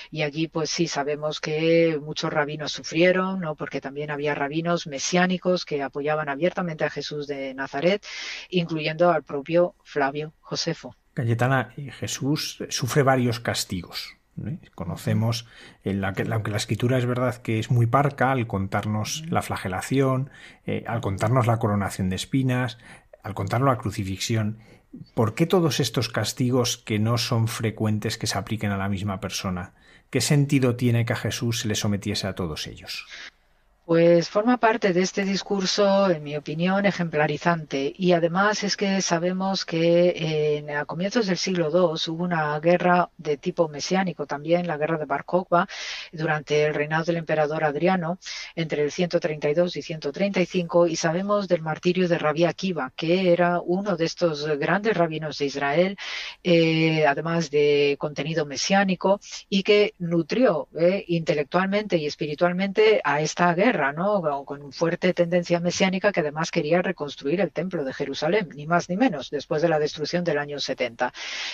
Y allí pues sí sabemos que muchos rabinos sufrieron, ¿no? porque también había rabinos mesiánicos que apoyaban abiertamente a Jesús de Nazaret, incluyendo al propio Flavio Josefo. Cayetana, Jesús sufre varios castigos. Conocemos, la, aunque la escritura es verdad que es muy parca al contarnos la flagelación, eh, al contarnos la coronación de espinas, al contarnos la crucifixión, ¿por qué todos estos castigos que no son frecuentes que se apliquen a la misma persona? ¿Qué sentido tiene que a Jesús se le sometiese a todos ellos? Pues forma parte de este discurso, en mi opinión, ejemplarizante. Y además es que sabemos que en, a comienzos del siglo II hubo una guerra de tipo mesiánico también, la guerra de Bar durante el reinado del emperador Adriano, entre el 132 y 135, y sabemos del martirio de Rabí Akiva, que era uno de estos grandes rabinos de Israel, eh, además de contenido mesiánico, y que nutrió eh, intelectualmente y espiritualmente a esta guerra con fuerte tendencia mesiánica que además quería reconstruir el templo de Jerusalén, ni más ni menos, después de la destrucción del año 70.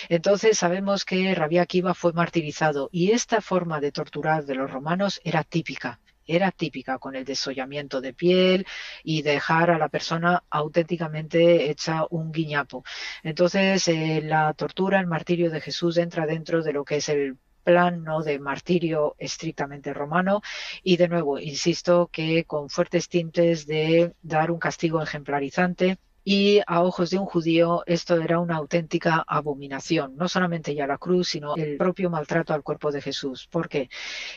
Entonces sabemos que Rabí Akiva fue martirizado y esta forma de torturar de los romanos era típica era típica con el desollamiento de piel y dejar a la persona auténticamente hecha un guiñapo. Entonces, eh, la tortura, el martirio de Jesús entra dentro de lo que es el plan ¿no? de martirio estrictamente romano y de nuevo insisto que con fuertes tintes de dar un castigo ejemplarizante y a ojos de un judío esto era una auténtica abominación, no solamente ya la cruz, sino el propio maltrato al cuerpo de Jesús, porque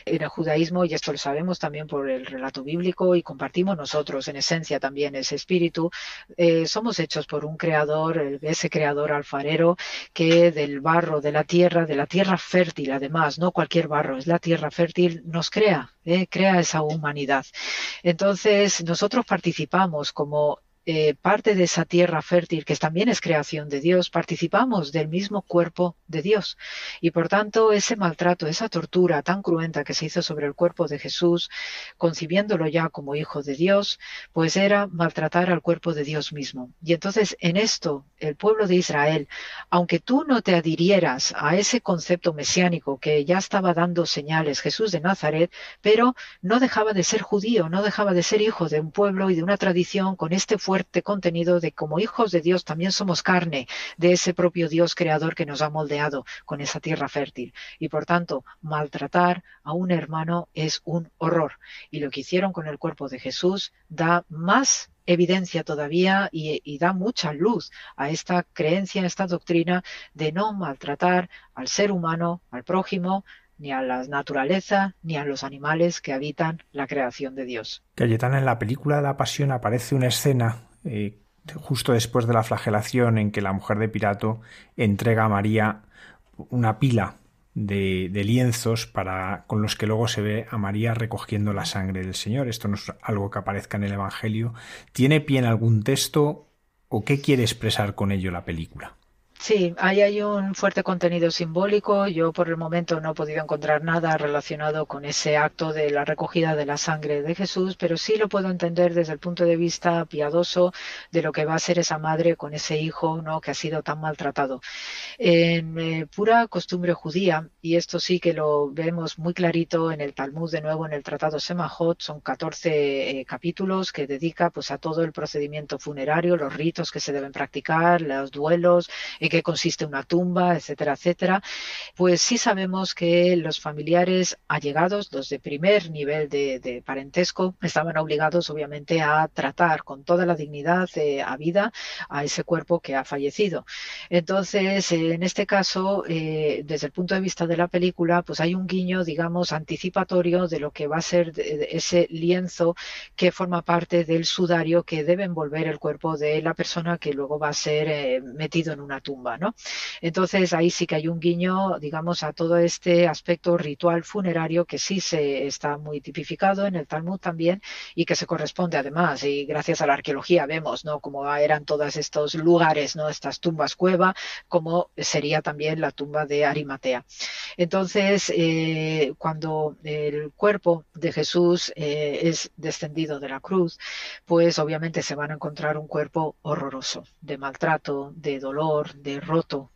en el judaísmo, y esto lo sabemos también por el relato bíblico y compartimos nosotros en esencia también ese espíritu, eh, somos hechos por un creador, ese creador alfarero, que del barro, de la tierra, de la tierra fértil además, no cualquier barro, es la tierra fértil, nos crea, eh, crea esa humanidad. Entonces, nosotros participamos como eh, parte de esa tierra fértil, que también es creación de Dios, participamos del mismo cuerpo de Dios. Y por tanto, ese maltrato, esa tortura tan cruenta que se hizo sobre el cuerpo de Jesús, concibiéndolo ya como hijo de Dios, pues era maltratar al cuerpo de Dios mismo. Y entonces, en esto, el pueblo de Israel, aunque tú no te adhirieras a ese concepto mesiánico que ya estaba dando señales Jesús de Nazaret, pero no dejaba de ser judío, no dejaba de ser hijo de un pueblo y de una tradición con este fuerte contenido de como hijos de Dios también somos carne de ese propio Dios creador que nos ha moldeado con esa tierra fértil. Y por tanto, maltratar a un hermano es un horror. Y lo que hicieron con el cuerpo de Jesús da más evidencia todavía y, da mucha luz a esta creencia, a esta doctrina de no maltratar al ser humano, al prójimo, ni a la naturaleza, ni a los animales que habitan la creación de Dios. Cayetana, en la película de la Pasión aparece una escena eh, justo después de la flagelación en que la mujer de Pirato entrega a María una pila de, lienzos para, con los que luego se ve a María recogiendo la sangre del Señor. Esto no es algo que aparezca en el Evangelio. ¿Tiene pie en algún texto o qué quiere expresar con ello la película? Sí, ahí hay un fuerte contenido simbólico. Yo por el momento no he podido encontrar nada relacionado con ese acto de la recogida de la sangre de Jesús, pero sí lo puedo entender desde el punto de vista piadoso de lo que va a ser esa madre con ese hijo ¿no? que ha sido tan maltratado. En eh, pura costumbre judía, y esto sí que lo vemos muy clarito en el Talmud, de nuevo en el Tratado Semahot, son 14 eh, capítulos que dedica pues a todo el procedimiento funerario, los ritos que se deben practicar, los duelos, en qué consiste una tumba, etcétera, etcétera, pues sí sabemos que los familiares allegados, los de primer nivel de, parentesco, estaban obligados obviamente a tratar con toda la dignidad eh, a vida a ese cuerpo que ha fallecido. Entonces, en este caso, eh, desde el punto de vista de la película, pues hay un guiño, digamos, anticipatorio de lo que va a ser ese lienzo que forma parte del sudario que debe envolver el cuerpo de la persona que luego va a ser eh, metido en una tumba. Entonces ahí sí que hay un guiño, digamos, a todo este aspecto ritual funerario que sí se está muy tipificado en el Talmud también y que se corresponde además y gracias a la arqueología vemos, ¿no? Cómo eran todos estos lugares, ¿no? Estas tumbas cueva, como sería también la tumba de Arimatea. Entonces, eh, cuando el cuerpo de Jesús eh, es descendido de la cruz, pues obviamente se van a encontrar un cuerpo horroroso, de maltrato, de dolor, de roto.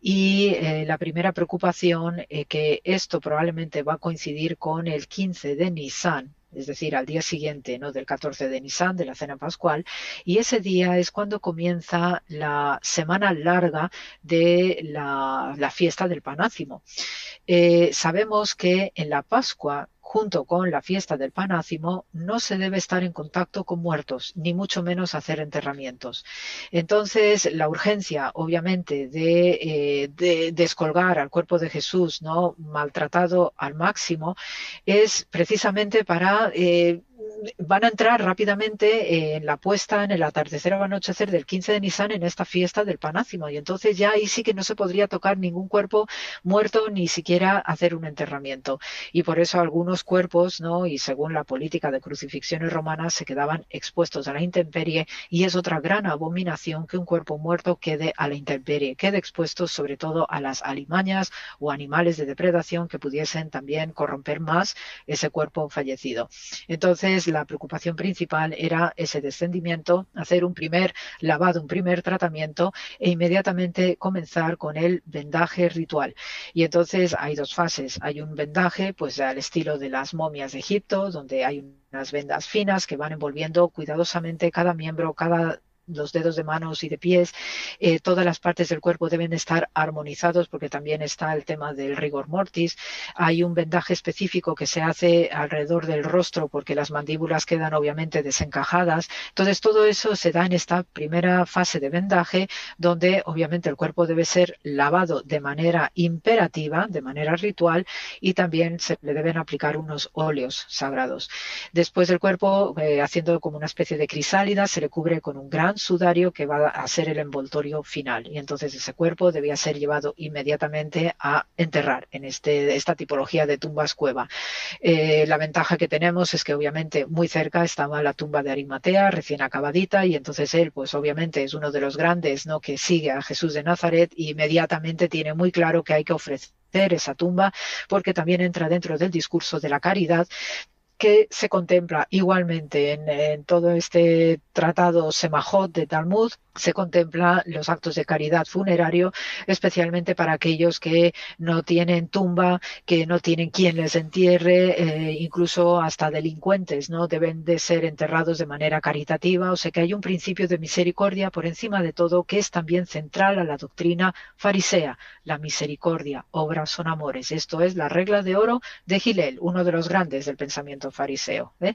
Y eh, la primera preocupación es que esto probablemente va a coincidir con el 15 de Nisan, es decir, al día siguiente ¿no? del 14 de Nisan, de la cena pascual, y ese día es cuando comienza la semana larga de la, fiesta del panácimo. Eh, sabemos que en la Pascua junto con la fiesta del panácimo, no se debe estar en contacto con muertos, ni mucho menos hacer enterramientos. Entonces, la urgencia, obviamente, de, eh, descolgar al cuerpo de Jesús, ¿no? maltratado al máximo, es precisamente para eh, van a entrar rápidamente en la puesta, en el atardecer o anochecer del 15 de Nisan en esta fiesta del panácimo. Y entonces ya ahí sí que no se podría tocar ningún cuerpo muerto ni siquiera hacer un enterramiento. Y por eso algunos cuerpos, ¿no? Y según la política de crucifixiones romanas, se quedaban expuestos a la intemperie y es otra gran abominación que un cuerpo muerto quede a la intemperie, quede expuesto sobre todo a las alimañas o animales de depredación que pudiesen también corromper más ese cuerpo fallecido. Entonces, la preocupación principal era ese descendimiento, hacer un primer lavado, un primer tratamiento e inmediatamente comenzar con el vendaje ritual. Y entonces hay dos fases. Hay un vendaje, pues al estilo de las momias de Egipto, donde hay unas vendas finas que van envolviendo cuidadosamente cada miembro, cada los dedos de manos y de pies, eh, todas las partes del cuerpo deben estar armonizados porque también está el tema del rigor mortis. Hay un vendaje específico que se hace alrededor del rostro porque las mandíbulas quedan obviamente desencajadas. Entonces todo eso se da en esta primera fase de vendaje donde obviamente el cuerpo debe ser lavado de manera imperativa, de manera ritual y también se le deben aplicar unos óleos sagrados. Después del cuerpo, eh, haciendo como una especie de crisálida, se le cubre con un gran sudario que va a ser el envoltorio final. Y entonces ese cuerpo debía ser llevado inmediatamente a enterrar en este, esta tipología de tumbas cueva. Eh, la ventaja que tenemos es que obviamente muy cerca estaba la tumba de Arimatea, recién acabadita, y entonces él, pues obviamente es uno de los grandes, ¿no? Que sigue a Jesús de Nazaret y inmediatamente tiene muy claro que hay que ofrecer esa tumba, porque también entra dentro del discurso de la caridad, que se contempla igualmente en, todo este tratado Semajot de Talmud, se contempla los actos de caridad funerario, especialmente para aquellos que no tienen tumba, que no tienen quien les entierre, eh, incluso hasta delincuentes, ¿no? Deben de ser enterrados de manera caritativa, o sea que hay un principio de misericordia por encima de todo que es también central a la doctrina farisea, la misericordia, obras son amores. Esto es la regla de oro de Gilel, uno de los grandes del pensamiento fariseo. ¿eh?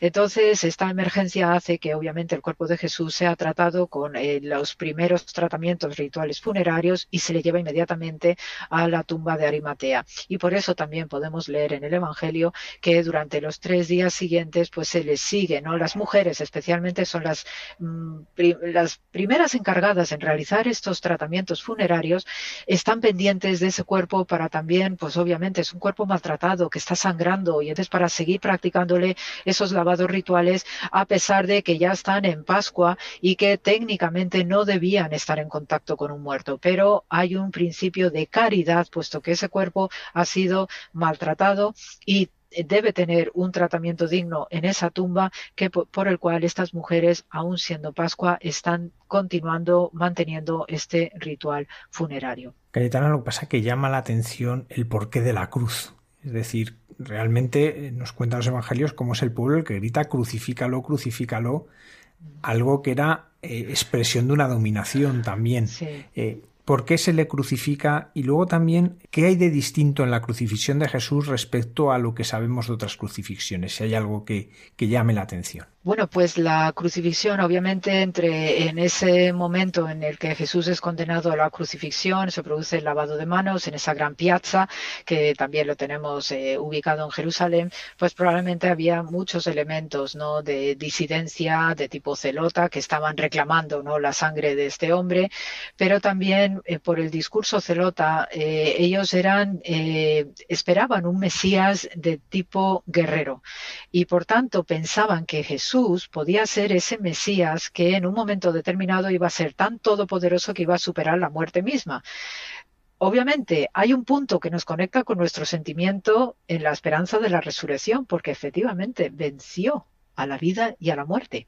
Entonces, esta emergencia hace que obviamente el cuerpo de Jesús sea tratado con eh, los primeros tratamientos rituales funerarios y se le lleva inmediatamente a la tumba de Arimatea. Y por eso también podemos leer en el Evangelio que durante los tres días siguientes pues se les sigue, ¿no? Las mujeres especialmente son las, mm, las primeras encargadas en realizar estos tratamientos funerarios, están pendientes de ese cuerpo para también, pues obviamente es un cuerpo maltratado que está sangrando y entonces para seguir practicándole esos lavados rituales a pesar de que ya están en Pascua y que técnicamente no debían estar en contacto con un muerto, pero hay un principio de caridad, puesto que ese cuerpo ha sido maltratado y debe tener un tratamiento digno en esa tumba que por el cual estas mujeres, aún siendo Pascua, están continuando manteniendo este ritual funerario. Cayetana, lo que pasa es que llama la atención el porqué de la cruz. Es decir, realmente eh, nos cuentan los evangelios cómo es el pueblo el que grita crucifícalo, crucifícalo, algo que era eh, expresión de una dominación también. Eh, ¿Por qué se le crucifica? Y luego también, ¿qué hay de distinto en la crucifixión de Jesús respecto a lo que sabemos de otras crucifixiones? Si hay algo que, que llame la atención. Bueno, pues la crucifixión, obviamente, entre en ese momento en el que Jesús es condenado a la crucifixión, se produce el lavado de manos en esa gran piazza, que también lo tenemos eh, ubicado en Jerusalén, pues probablemente había muchos elementos ¿no? de disidencia de tipo celota que estaban reclamando ¿no? la sangre de este hombre, pero también eh, por el discurso celota, eh, ellos eran, esperaban un Mesías de tipo guerrero y por tanto pensaban que Jesús podía ser ese Mesías que en un momento determinado iba a ser tan todopoderoso que iba a superar la muerte misma. Obviamente hay un punto que nos conecta con nuestro sentimiento en la esperanza de la resurrección, porque efectivamente venció a la vida y a la muerte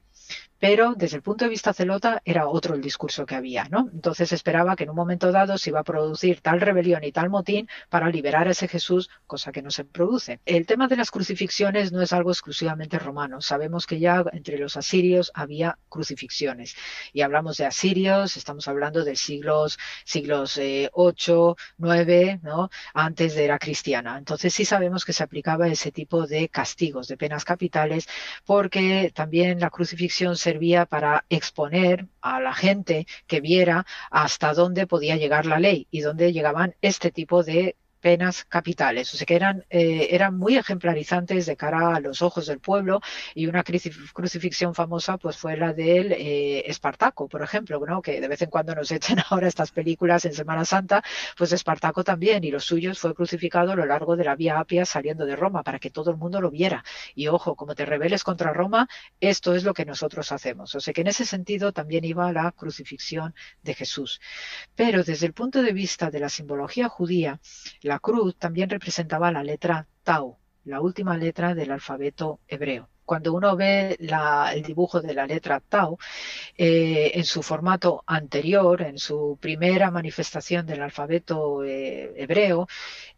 pero desde el punto de vista celota era otro el discurso que había, ¿no? Entonces esperaba que en un momento dado se iba a producir tal rebelión y tal motín para liberar a ese Jesús, cosa que no se produce. El tema de las crucifixiones no es algo exclusivamente romano. Sabemos que ya entre los asirios había crucifixiones. Y hablamos de asirios, estamos hablando de siglos, siglos eh, 8, 9, ¿no? Antes de era cristiana. Entonces sí sabemos que se aplicaba ese tipo de castigos, de penas capitales, porque también la crucifixión se servía para exponer a la gente que viera hasta dónde podía llegar la ley y dónde llegaban este tipo de penas capitales, o sea que eran, eh, eran muy ejemplarizantes de cara a los ojos del pueblo y una crucifixión famosa pues fue la del eh, Espartaco, por ejemplo, ¿no? que de vez en cuando nos echen ahora estas películas en Semana Santa, pues Espartaco también y los suyos fue crucificado a lo largo de la vía Apia saliendo de Roma para que todo el mundo lo viera. Y ojo, como te rebeles contra Roma, esto es lo que nosotros hacemos. O sea que en ese sentido también iba la crucifixión de Jesús. Pero desde el punto de vista de la simbología judía, la cruz también representaba la letra Tau, la última letra del alfabeto hebreo. Cuando uno ve el dibujo de la letra Tau eh, en su formato anterior, en su primera manifestación del alfabeto eh, hebreo,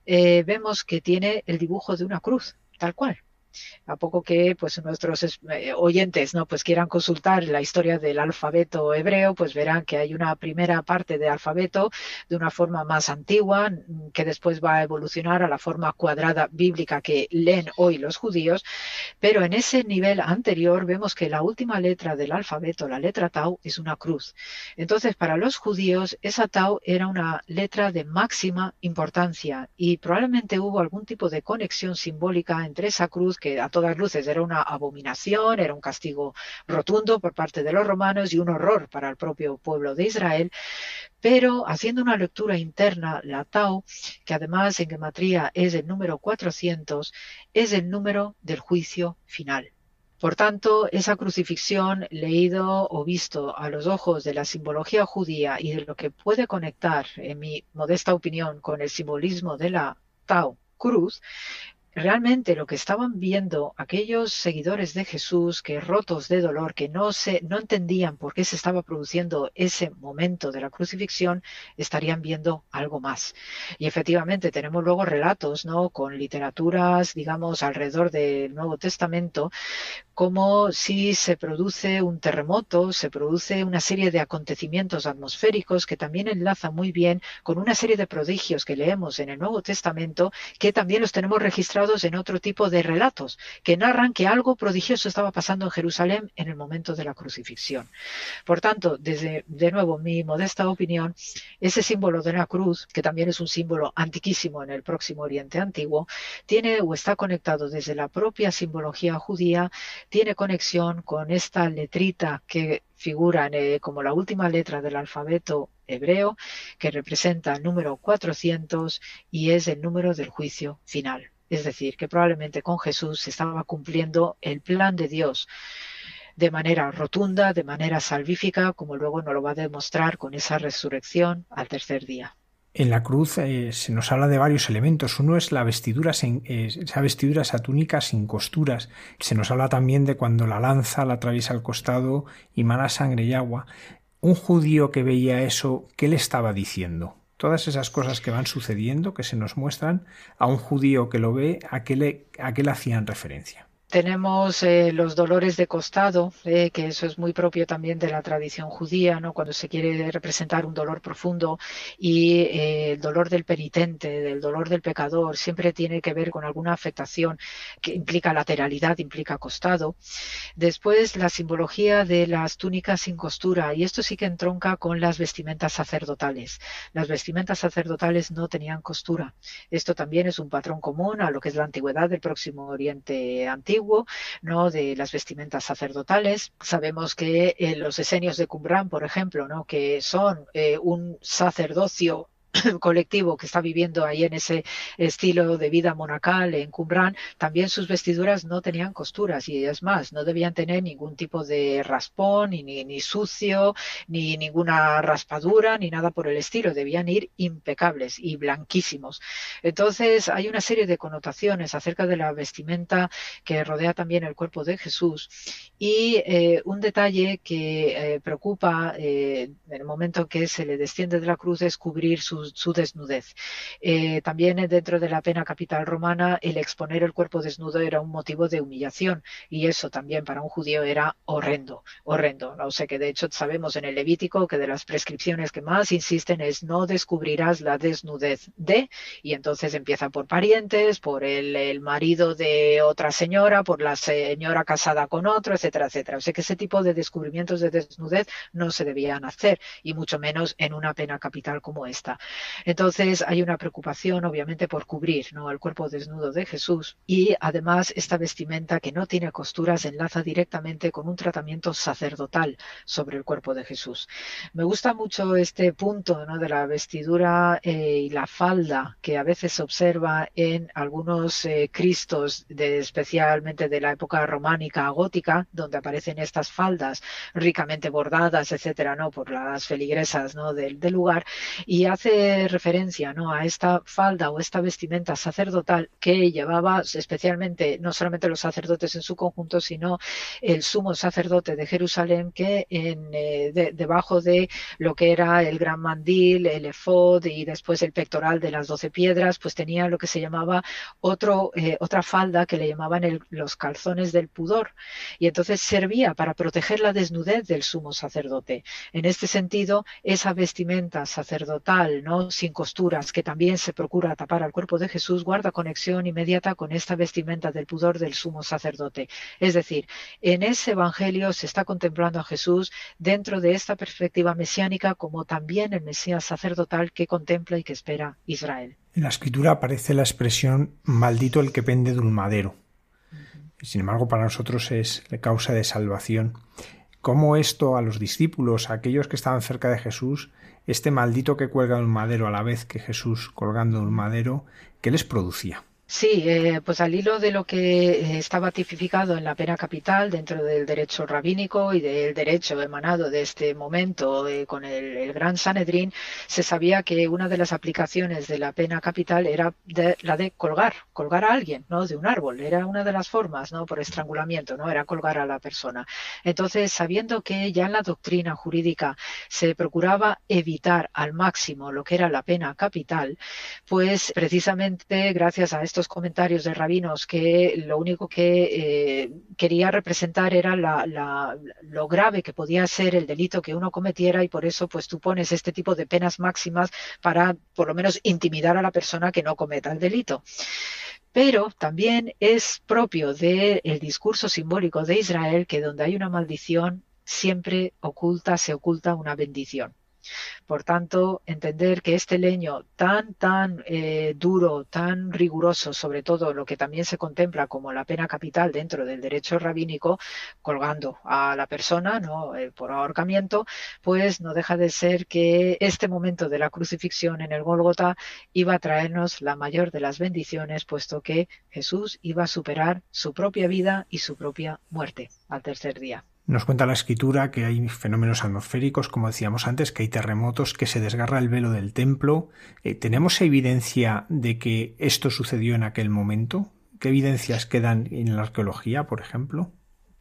eh, vemos que tiene el dibujo de una cruz, tal cual a poco que pues nuestros eh, oyentes no pues quieran consultar la historia del alfabeto hebreo pues verán que hay una primera parte de alfabeto de una forma más antigua mm, que después va a evolucionar a la forma cuadrada bíblica que leen hoy los judíos. Pero en ese nivel anterior vemos que la última letra del alfabeto la letra tau es una cruz. Entonces para los judíos esa tau era una letra de máxima importancia y probablemente hubo algún tipo de conexión simbólica entre esa cruz que a todas luces era una abominación, era un castigo rotundo por parte de los romanos y un horror para el propio pueblo de Israel, pero haciendo una lectura interna, la Tau, que además en gematría es el número 400, es el número del juicio final. Por tanto, esa crucifixión leído o visto a los ojos de la simbología judía y de lo que puede conectar, en mi modesta opinión, con el simbolismo de la Tau cruz, realmente lo que estaban viendo aquellos seguidores de Jesús que rotos de dolor, que no se no entendían por qué se estaba produciendo ese momento de la crucifixión, estarían viendo algo más. Y efectivamente tenemos luego relatos, ¿no? con literaturas, digamos, alrededor del Nuevo Testamento, como si se produce un terremoto, se produce una serie de acontecimientos atmosféricos que también enlaza muy bien con una serie de prodigios que leemos en el Nuevo Testamento, que también los tenemos registrados en otro tipo de relatos que narran que algo prodigioso estaba pasando en Jerusalén en el momento de la crucifixión. Por tanto, desde de nuevo mi modesta opinión, ese símbolo de la cruz, que también es un símbolo antiquísimo en el próximo Oriente Antiguo, tiene o está conectado desde la propia simbología judía, tiene conexión con esta letrita que figura eh, como la última letra del alfabeto hebreo, que representa el número 400 y es el número del juicio final. Es decir, que probablemente con Jesús se estaba cumpliendo el plan de Dios de manera rotunda, de manera salvífica, como luego nos lo va a demostrar con esa resurrección al tercer día. En la cruz eh, se nos habla de varios elementos. Uno es la vestidura, eh, esa vestidura, esa túnica sin costuras. Se nos habla también de cuando la lanza la atraviesa al costado y mana sangre y agua. Un judío que veía eso, ¿qué le estaba diciendo? Todas esas cosas que van sucediendo, que se nos muestran, a un judío que lo ve, ¿a qué le, a qué le hacían referencia? Tenemos eh, los dolores de costado, eh, que eso es muy propio también de la tradición judía, ¿no? cuando se quiere representar un dolor profundo y eh, el dolor del penitente, del dolor del pecador, siempre tiene que ver con alguna afectación que implica lateralidad, implica costado. Después la simbología de las túnicas sin costura, y esto sí que entronca con las vestimentas sacerdotales. Las vestimentas sacerdotales no tenían costura. Esto también es un patrón común a lo que es la antigüedad del Próximo Oriente Antiguo ¿no? de las vestimentas sacerdotales. Sabemos que en los esenios de Qumran, por ejemplo, ¿no? que son eh, un sacerdocio colectivo que está viviendo ahí en ese estilo de vida monacal en Qumran, también sus vestiduras no tenían costuras y es más, no debían tener ningún tipo de raspón, ni, ni, sucio, ni ninguna raspadura, ni nada por el estilo, debían ir impecables y blanquísimos. Entonces hay una serie de connotaciones acerca de la vestimenta que rodea también el cuerpo de Jesús y eh, un detalle que eh, preocupa eh, en el momento que se le desciende de la cruz es cubrir sus su, desnudez. Eh, también dentro de la pena capital romana, el exponer el cuerpo desnudo era un motivo de humillación y eso también para un judío era horrendo, horrendo. O sea que de hecho sabemos en el Levítico que de las prescripciones que más insisten es no descubrirás la desnudez de, y entonces empieza por parientes, por el, el marido de otra señora, por la señora casada con otro, etcétera, etcétera. O sea que ese tipo de descubrimientos de desnudez no se debían hacer y mucho menos en una pena capital como esta. Entonces hay una preocupación, obviamente, por cubrir ¿no? el cuerpo desnudo de Jesús y además esta vestimenta que no tiene costuras enlaza directamente con un tratamiento sacerdotal sobre el cuerpo de Jesús. Me gusta mucho este punto ¿no? de la vestidura eh, y la falda que a veces se observa en algunos eh, cristos, de, especialmente de la época románica gótica, donde aparecen estas faldas ricamente bordadas, etcétera, ¿no? por las feligresas ¿no? del, del lugar y hace referencia ¿no? a esta falda o esta vestimenta sacerdotal que llevaba especialmente no solamente los sacerdotes en su conjunto, sino el sumo sacerdote de Jerusalén que en, eh, debajo de lo que era el gran mandil, el efod y después el pectoral de las doce piedras, pues tenía lo que se llamaba otro, eh, otra falda que le llamaban los calzones del pudor y entonces servía para proteger la desnudez del sumo sacerdote. En este sentido, esa vestimenta sacerdotal, sin costuras, que también se procura tapar al cuerpo de Jesús, guarda conexión inmediata con esta vestimenta del pudor del sumo sacerdote. Es decir, en ese Evangelio se está contemplando a Jesús dentro de esta perspectiva mesiánica como también el Mesías sacerdotal que contempla y que espera Israel. En la escritura aparece la expresión maldito el que pende de un madero. sin embargo para nosotros es causa de salvación. ¿Cómo esto a los discípulos, a aquellos que estaban cerca de Jesús, este maldito que cuelga un madero a la vez que Jesús colgando un madero, ¿qué les producía? Sí, eh, pues al hilo de lo que eh, estaba tipificado en la pena capital dentro del derecho rabínico y del derecho emanado de este momento eh, con el, gran Sanedrín, se sabía que una de las aplicaciones de la pena capital era la de colgar, colgar a alguien, ¿no? De un árbol. Era una de las formas, ¿no? Por estrangulamiento, ¿no? Era colgar a la persona. Entonces, sabiendo que ya en la doctrina jurídica se procuraba evitar al máximo lo que era la pena capital, pues precisamente gracias a estos comentarios de rabinos que lo único que eh, quería representar era lo grave que podía ser el delito que uno cometiera y por eso pues tú pones este tipo de penas máximas para por lo menos intimidar a la persona que no cometa el delito pero también es propio del discurso simbólico de Israel que donde hay una maldición siempre oculta, se oculta una bendición. Por tanto, entender que este leño tan, tan eh, duro, tan riguroso, sobre todo lo que también se contempla como la pena capital dentro del derecho rabínico, colgando a la persona ¿no? Eh, por ahorcamiento, pues no deja de ser que este momento de la crucifixión en el Gólgota iba a traernos la mayor de las bendiciones, puesto que Jesús iba a superar su propia vida y su propia muerte al tercer día. Nos cuenta la escritura que hay fenómenos atmosféricos, como decíamos antes, que hay terremotos, que se desgarra el velo del templo. Eh, ¿Tenemos evidencia de que esto sucedió en aquel momento? ¿Qué evidencias quedan en la arqueología, por ejemplo?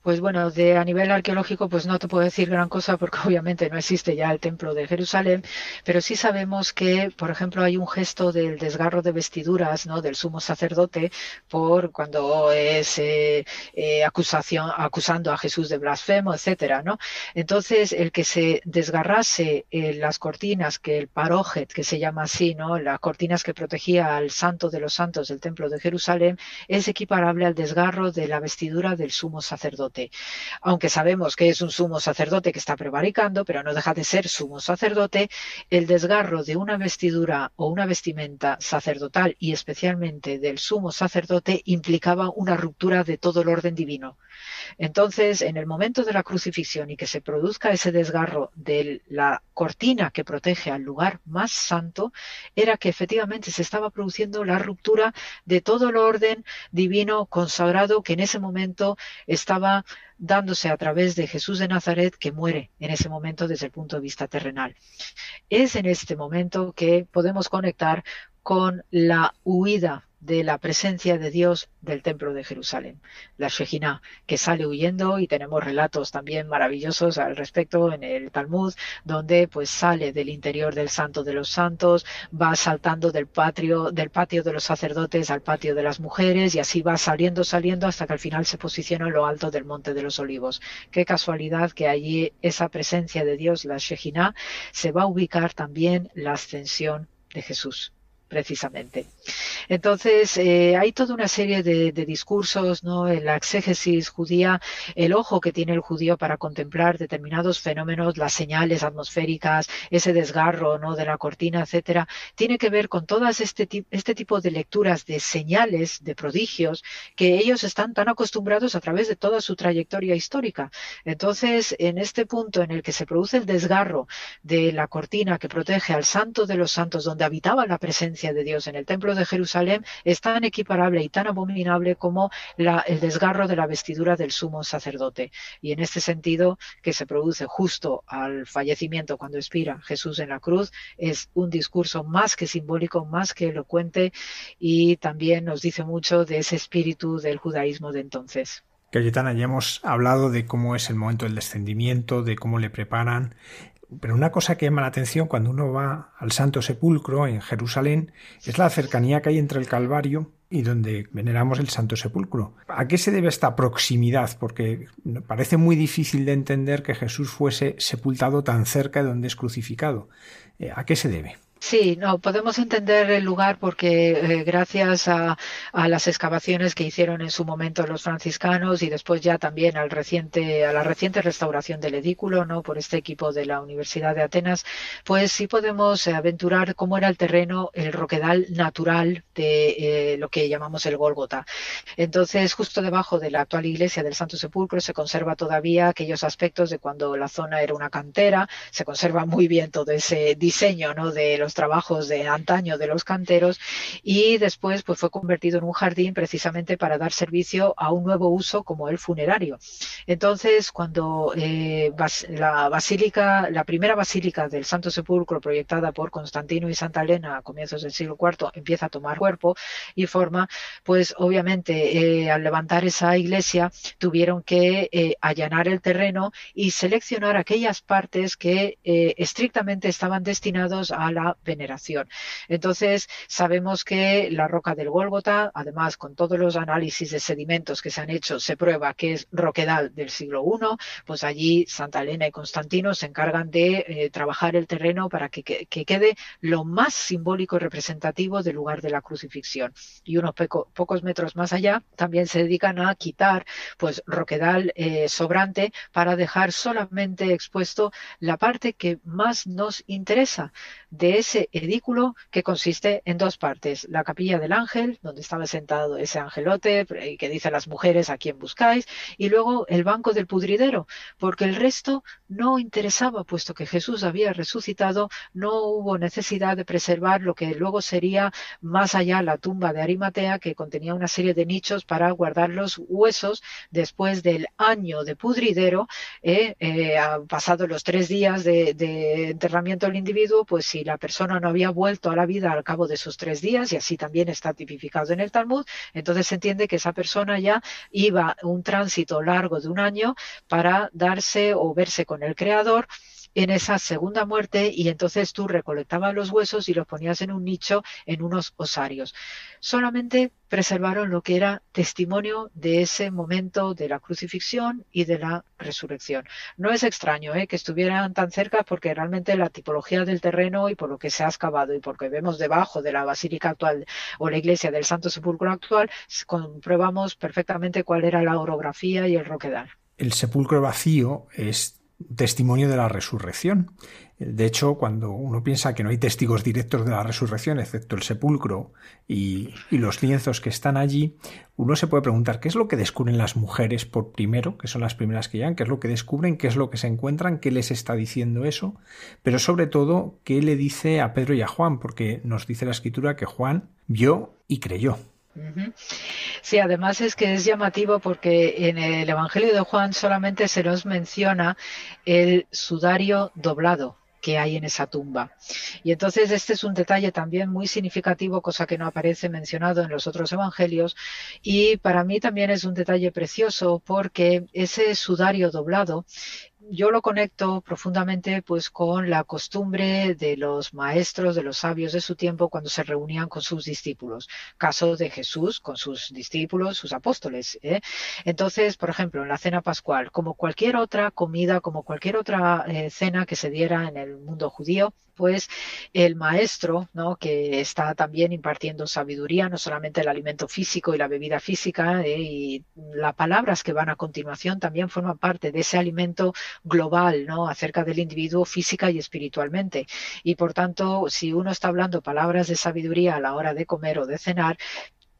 Pues bueno, de a nivel arqueológico, pues no te puedo decir gran cosa porque obviamente no existe ya el templo de Jerusalén, pero sí sabemos que, por ejemplo, hay un gesto del desgarro de vestiduras, ¿no? Del sumo sacerdote por cuando es eh, eh, acusación, acusando a Jesús de blasfemo, etcétera, ¿no? Entonces, el que se desgarrase eh, las cortinas, que el parojet, que se llama así, ¿no? Las cortinas que protegía al santo de los santos del templo de Jerusalén, es equiparable al desgarro de la vestidura del sumo sacerdote aunque sabemos que es un sumo sacerdote que está prevaricando, pero no deja de ser sumo sacerdote, el desgarro de una vestidura o una vestimenta sacerdotal y especialmente del sumo sacerdote implicaba una ruptura de todo el orden divino. Entonces, en el momento de la crucifixión y que se produzca ese desgarro de la cortina que protege al lugar más santo, era que efectivamente se estaba produciendo la ruptura de todo el orden divino consagrado que en ese momento estaba dándose a través de Jesús de Nazaret que muere en ese momento desde el punto de vista terrenal. Es en este momento que podemos conectar con la huida de la presencia de Dios del templo de Jerusalén, la Shejina, que sale huyendo y tenemos relatos también maravillosos al respecto en el Talmud, donde pues sale del interior del Santo de los Santos, va saltando del patio, del patio de los sacerdotes al patio de las mujeres y así va saliendo, saliendo hasta que al final se posiciona en lo alto del Monte de los Olivos. Qué casualidad que allí esa presencia de Dios, la Shejina, se va a ubicar también la ascensión de Jesús precisamente. Entonces, eh, hay toda una serie de, discursos, ¿no? La exégesis judía, el ojo que tiene el judío para contemplar determinados fenómenos, las señales atmosféricas, ese desgarro, ¿no? De la cortina, etcétera, tiene que ver con todas este, este tipo de lecturas de señales, de prodigios, que ellos están tan acostumbrados a través de toda su trayectoria histórica. Entonces, en este punto en el que se produce el desgarro de la cortina que protege al santo de los santos, donde habitaba la presencia de Dios en el templo de Jerusalén es tan equiparable y tan abominable como el desgarro de la vestidura del sumo sacerdote. Y en este sentido, que se produce justo al fallecimiento cuando expira Jesús en la cruz, es un discurso más que simbólico, más que elocuente y también nos dice mucho de ese espíritu del judaísmo de entonces. Cayetana, ya hemos hablado de cómo es el momento del descendimiento, de cómo le preparan pero una cosa que llama la atención cuando uno va al Santo Sepulcro en Jerusalén es la cercanía que hay entre el Calvario y donde veneramos el Santo Sepulcro. ¿A qué se debe esta proximidad? Porque parece muy difícil de entender que Jesús fuese sepultado tan cerca de donde es crucificado. Eh, ¿A qué se debe? Sí, no, podemos entender el lugar porque eh, gracias a, las excavaciones que hicieron en su momento los franciscanos y después ya también al reciente, a la reciente restauración del edículo, ¿no? Por este equipo de la Universidad de Atenas, pues sí podemos aventurar cómo era el terreno, el roquedal natural de eh, lo que llamamos el Gólgota. Entonces, justo debajo de la actual iglesia del Santo Sepulcro se conserva todavía aquellos aspectos de cuando la zona era una cantera, se conserva muy bien todo ese diseño, ¿no? De los trabajos de antaño de los canteros y después pues fue convertido en un jardín precisamente para dar servicio a un nuevo uso como el funerario. Entonces, cuando eh, la basílica, la primera basílica del Santo Sepulcro proyectada por Constantino y Santa Elena a comienzos del siglo IV empieza a tomar cuerpo y forma, pues obviamente eh, al levantar esa iglesia tuvieron que eh, allanar el terreno y seleccionar aquellas partes que estrictamente estaban destinados a la veneración. Entonces, sabemos que la roca del Gólgota, además con todos los análisis de sedimentos que se han hecho, se prueba que es roquedal del siglo I, pues allí Santa Elena y Constantino se encargan de eh, trabajar el terreno para que, quede lo más simbólico y representativo del lugar de la crucifixión. Y unos pocos metros más allá también se dedican a quitar pues roquedal eh, sobrante para dejar solamente expuesto la parte que más nos interesa de ese edículo que consiste en dos partes. La capilla del ángel, donde estaba sentado ese angelote y que dice las mujeres a quién buscáis, y luego el banco del pudridero, porque el resto no interesaba, puesto que Jesús había resucitado, no hubo necesidad de preservar lo que luego sería más allá la tumba de Arimatea, que contenía una serie de nichos para guardar los huesos después del año de pudridero, eh, eh pasado los tres días de, de enterramiento del individuo, pues si la persona no había vuelto a la vida al cabo de esos tres días, y así también está tipificado en el Talmud, entonces se entiende que esa persona ya iba un tránsito largo de un año para darse o verse con el Creador en esa segunda muerte y entonces tú recolectabas los huesos y los ponías en un nicho en unos osarios. Solamente preservaron lo que era testimonio de ese momento de la crucifixión y de la resurrección. No es extraño ¿eh? que estuvieran tan cerca porque realmente la tipología del terreno y por lo que se ha excavado y porque vemos debajo de la basílica actual o la iglesia del Santo Sepulcro actual, compruebamos perfectamente cuál era la orografía y el roquedal. El sepulcro vacío es testimonio de la resurrección. De hecho, cuando uno piensa que no hay testigos directos de la resurrección, excepto el sepulcro y, los lienzos que están allí, uno se puede preguntar qué es lo que descubren las mujeres por primero, que son las primeras que llegan, qué es lo que descubren, qué es lo que se encuentran, qué les está diciendo eso, pero sobre todo, qué le dice a Pedro y a Juan, porque nos dice la escritura que Juan vio y creyó. Sí, además es que es llamativo porque en el Evangelio de Juan solamente se nos menciona el sudario doblado que hay en esa tumba. Y entonces este es un detalle también muy significativo, cosa que no aparece mencionado en los otros evangelios. Y para mí también es un detalle precioso porque ese sudario doblado yo lo conecto profundamente pues con la costumbre de los maestros, de los sabios de su tiempo cuando se reunían con sus discípulos. Caso de Jesús con sus discípulos, sus apóstoles. ¿eh? Entonces, por ejemplo, en la cena pascual, como cualquier otra comida, como cualquier otra eh, cena que se diera en el mundo judío, pues el maestro, ¿no? que está también impartiendo sabiduría, no solamente el alimento físico y la bebida física, ¿eh? y las palabras que van a continuación también forman parte de ese alimento global, ¿no? Acerca del individuo física y espiritualmente. Y por tanto, si uno está hablando palabras de sabiduría a la hora de comer o de cenar,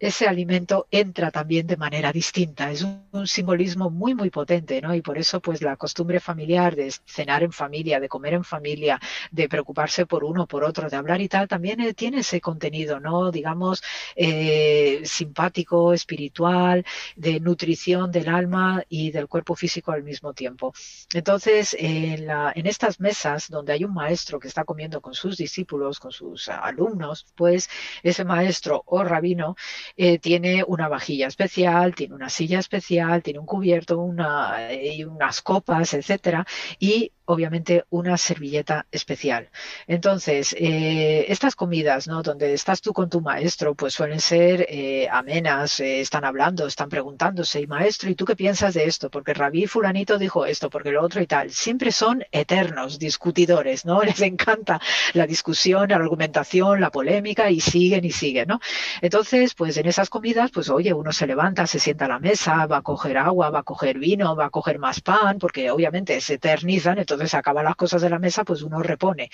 ese alimento entra también de manera distinta. Es un, simbolismo muy, muy potente, ¿no? Y por eso, pues, la costumbre familiar de cenar en familia, de comer en familia, de preocuparse por uno, por otro, de hablar y tal, también eh, tiene ese contenido, ¿no? Digamos, eh, simpático, espiritual, de nutrición del alma y del cuerpo físico al mismo tiempo. Entonces, en, la, en estas mesas donde hay un maestro que está comiendo con sus discípulos, con sus alumnos, pues ese maestro o rabino eh, tiene una vajilla especial, tiene una silla especial, tiene un cubierto, una, y unas copas, etcétera, y obviamente una servilleta especial. Entonces, eh, estas comidas, ¿no? Donde estás tú con tu maestro, pues suelen ser eh, amenas, eh, están hablando, están preguntándose, y maestro, ¿y tú qué piensas de esto? Porque Rabí fulanito dijo esto, porque lo otro y tal. Siempre son eternos discutidores, ¿no? Les encanta la discusión, la argumentación, la polémica, y siguen y siguen, ¿no? Entonces, pues en esas comidas, pues oye, uno se levanta, se sienta a la mesa, va a coger agua, va a coger vino, va a coger más pan, porque obviamente se eternizan, entonces acaban las cosas de la mesa, pues uno repone.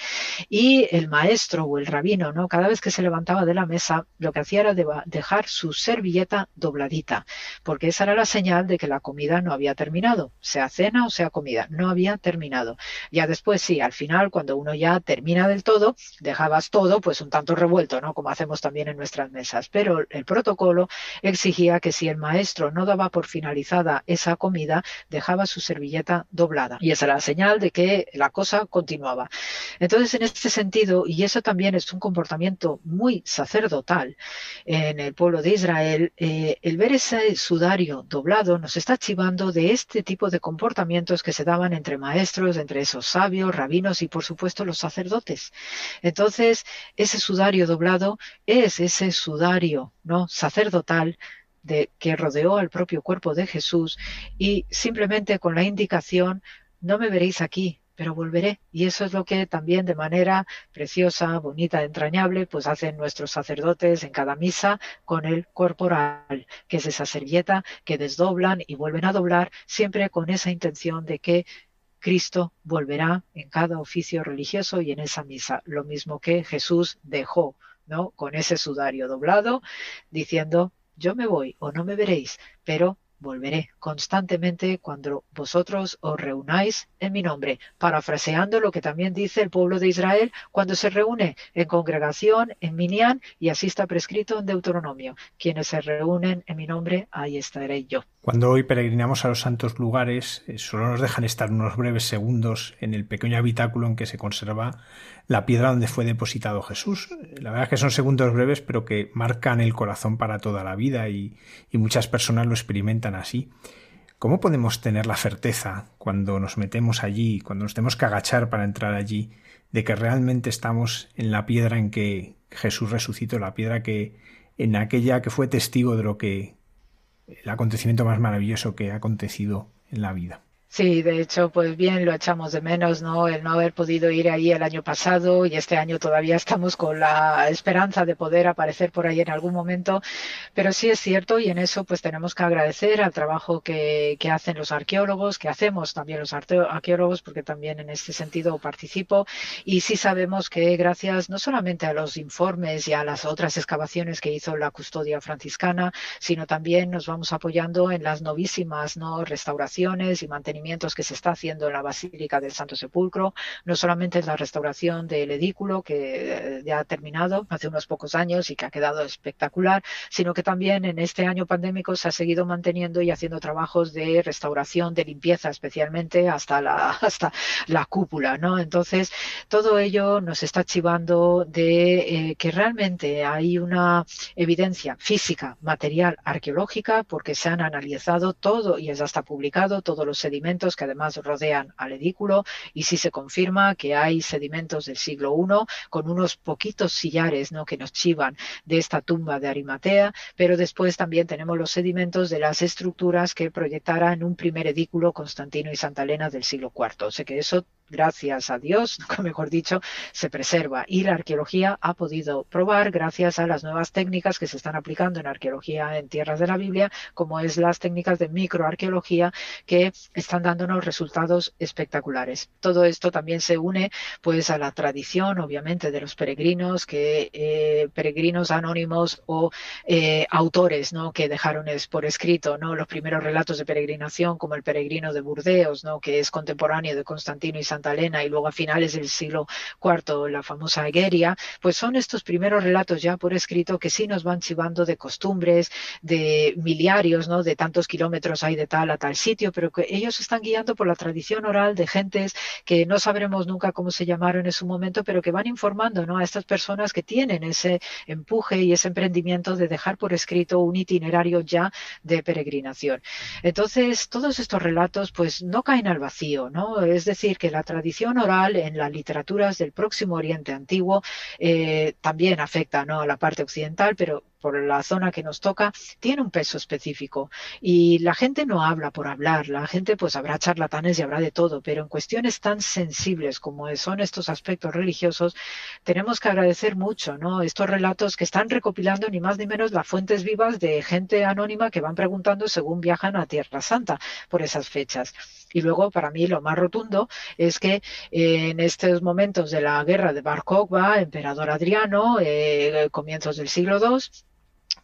Y el maestro o el rabino, ¿no? Cada vez que se levantaba de la mesa, lo que hacía era dejar su servilleta dobladita, porque esa era la señal de que la comida no había terminado, sea cena o sea comida, no había terminado. Ya después sí, al final, cuando uno ya termina del todo, dejabas todo pues un tanto revuelto, ¿no? Como hacemos también en nuestras mesas. Pero el protocolo exigía que si el maestro no daba por finalizada esa comida, dejaba su servilleta doblada. Y esa era la señal de que la cosa continuaba. Entonces, en este sentido, y eso también es un comportamiento muy sacerdotal en el pueblo de Israel, eh, el ver ese sudario doblado nos está chivando de este tipo de comportamientos que se daban entre maestros, entre esos sabios, rabinos y por supuesto los sacerdotes. Entonces, ese sudario doblado es ese sudario ¿no? sacerdotal de, que rodeó al propio cuerpo de Jesús y simplemente con la indicación, no me veréis aquí, pero volveré. Y eso es lo que también de manera preciosa, bonita, entrañable, pues hacen nuestros sacerdotes en cada misa con el corporal, que es esa servilleta que desdoblan y vuelven a doblar, siempre con esa intención de que Cristo volverá en cada oficio religioso y en esa misa, lo mismo que Jesús dejó, ¿no? Con ese sudario doblado, diciendo, yo me voy o no me veréis, pero volveré constantemente cuando vosotros os reunáis en mi nombre, parafraseando lo que también dice el pueblo de Israel cuando se reúne en congregación, en Minián, y así está prescrito en Deuteronomio. Quienes se reúnen en mi nombre, ahí estaré yo. Cuando hoy peregrinamos a los santos lugares, eh, solo nos dejan estar unos breves segundos en el pequeño habitáculo en que se conserva la piedra donde fue depositado Jesús. La verdad es que son segundos breves, pero que marcan el corazón para toda la vida y, y muchas personas lo experimentan así. ¿Cómo podemos tener la certeza cuando nos metemos allí, cuando nos tenemos que agachar para entrar allí, de que realmente estamos en la piedra en que Jesús resucitó, la piedra que en aquella que fue testigo de lo que el acontecimiento más maravilloso que ha acontecido en la vida. Sí, de hecho, pues bien, lo echamos de menos, ¿no? El no haber podido ir ahí el año pasado y este año todavía estamos con la esperanza de poder aparecer por ahí en algún momento. Pero sí es cierto y en eso pues tenemos que agradecer al trabajo que, que hacen los arqueólogos, que hacemos también los arqueólogos, porque también en este sentido participo. Y sí sabemos que gracias no solamente a los informes y a las otras excavaciones que hizo la custodia franciscana, sino también nos vamos apoyando en las novísimas, ¿no? Restauraciones y mantenimiento que se está haciendo en la Basílica del Santo Sepulcro, no solamente es la restauración del edículo que eh, ya ha terminado hace unos pocos años y que ha quedado espectacular, sino que también en este año pandémico se ha seguido manteniendo y haciendo trabajos de restauración, de limpieza especialmente hasta la, hasta la cúpula, ¿no? Entonces, todo ello nos está chivando de eh, que realmente hay una evidencia física, material, arqueológica, porque se han analizado todo y ya está publicado todos los sedimentos que además rodean al edículo y si se confirma que hay sedimentos del siglo I con unos poquitos sillares ¿no? que nos chivan de esta tumba de Arimatea, pero después también tenemos los sedimentos de las estructuras que proyectaran un primer edículo Constantino y Santa Elena del siglo IV. O sea que eso gracias a Dios, mejor dicho, se preserva. Y la arqueología ha podido probar, gracias a las nuevas técnicas que se están aplicando en arqueología en tierras de la Biblia, como es las técnicas de microarqueología, que están dándonos resultados espectaculares. Todo esto también se une pues a la tradición, obviamente, de los peregrinos, que eh, peregrinos anónimos o eh, autores, ¿no? Que dejaron es, por escrito, ¿no? Los primeros relatos de peregrinación, como el peregrino de Burdeos, ¿no? Que es contemporáneo de Constantino y San Santa Elena y luego a finales del siglo IV la famosa Egeria, pues son estos primeros relatos ya por escrito que sí nos van chivando de costumbres, de miliarios, ¿no? De tantos kilómetros hay de tal a tal sitio, pero que ellos están guiando por la tradición oral de gentes que no sabremos nunca cómo se llamaron en su momento, pero que van informando ¿no? a estas personas que tienen ese empuje y ese emprendimiento de dejar por escrito un itinerario ya de peregrinación. Entonces, todos estos relatos pues no caen al vacío, ¿no? Es decir, que la tradición oral en las literaturas del Próximo Oriente Antiguo eh, también afecta ¿no? a la parte occidental, pero por la zona que nos toca, tiene un peso específico. Y la gente no habla por hablar, la gente pues habrá charlatanes y habrá de todo, pero en cuestiones tan sensibles como son estos aspectos religiosos, tenemos que agradecer mucho, ¿no? Estos relatos que están recopilando ni más ni menos las fuentes vivas de gente anónima que van preguntando según viajan a Tierra Santa por esas fechas. Y luego, para mí, lo más rotundo es que eh, en estos momentos de la guerra de Bar Kokhba, emperador Adriano, eh, comienzos del siglo II,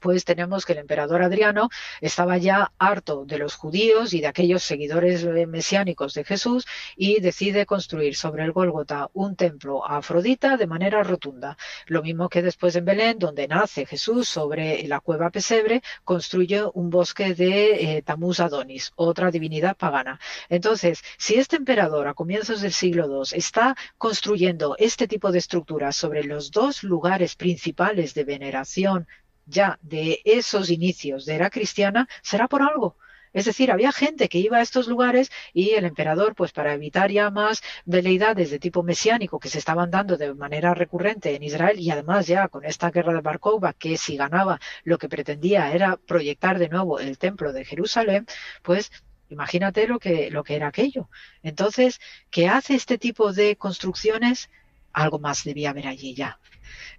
pues tenemos que el emperador Adriano estaba ya harto de los judíos y de aquellos seguidores eh, mesiánicos de Jesús y decide construir sobre el Gólgota un templo a Afrodita de manera rotunda. Lo mismo que después en Belén, donde nace Jesús sobre la cueva Pesebre, construye un bosque de eh, Tamuz Adonis, otra divinidad pagana. Entonces, si este emperador a comienzos del siglo II está construyendo este tipo de estructuras sobre los dos lugares principales de veneración ya de esos inicios de era cristiana será por algo. Es decir, había gente que iba a estos lugares y el emperador, pues para evitar ya más veleidades de tipo mesiánico que se estaban dando de manera recurrente en Israel y además ya con esta guerra de Bar que si ganaba lo que pretendía era proyectar de nuevo el templo de Jerusalén, pues imagínate lo que, lo que era aquello. Entonces, ¿qué hace este tipo de construcciones? Algo más debía haber allí ya.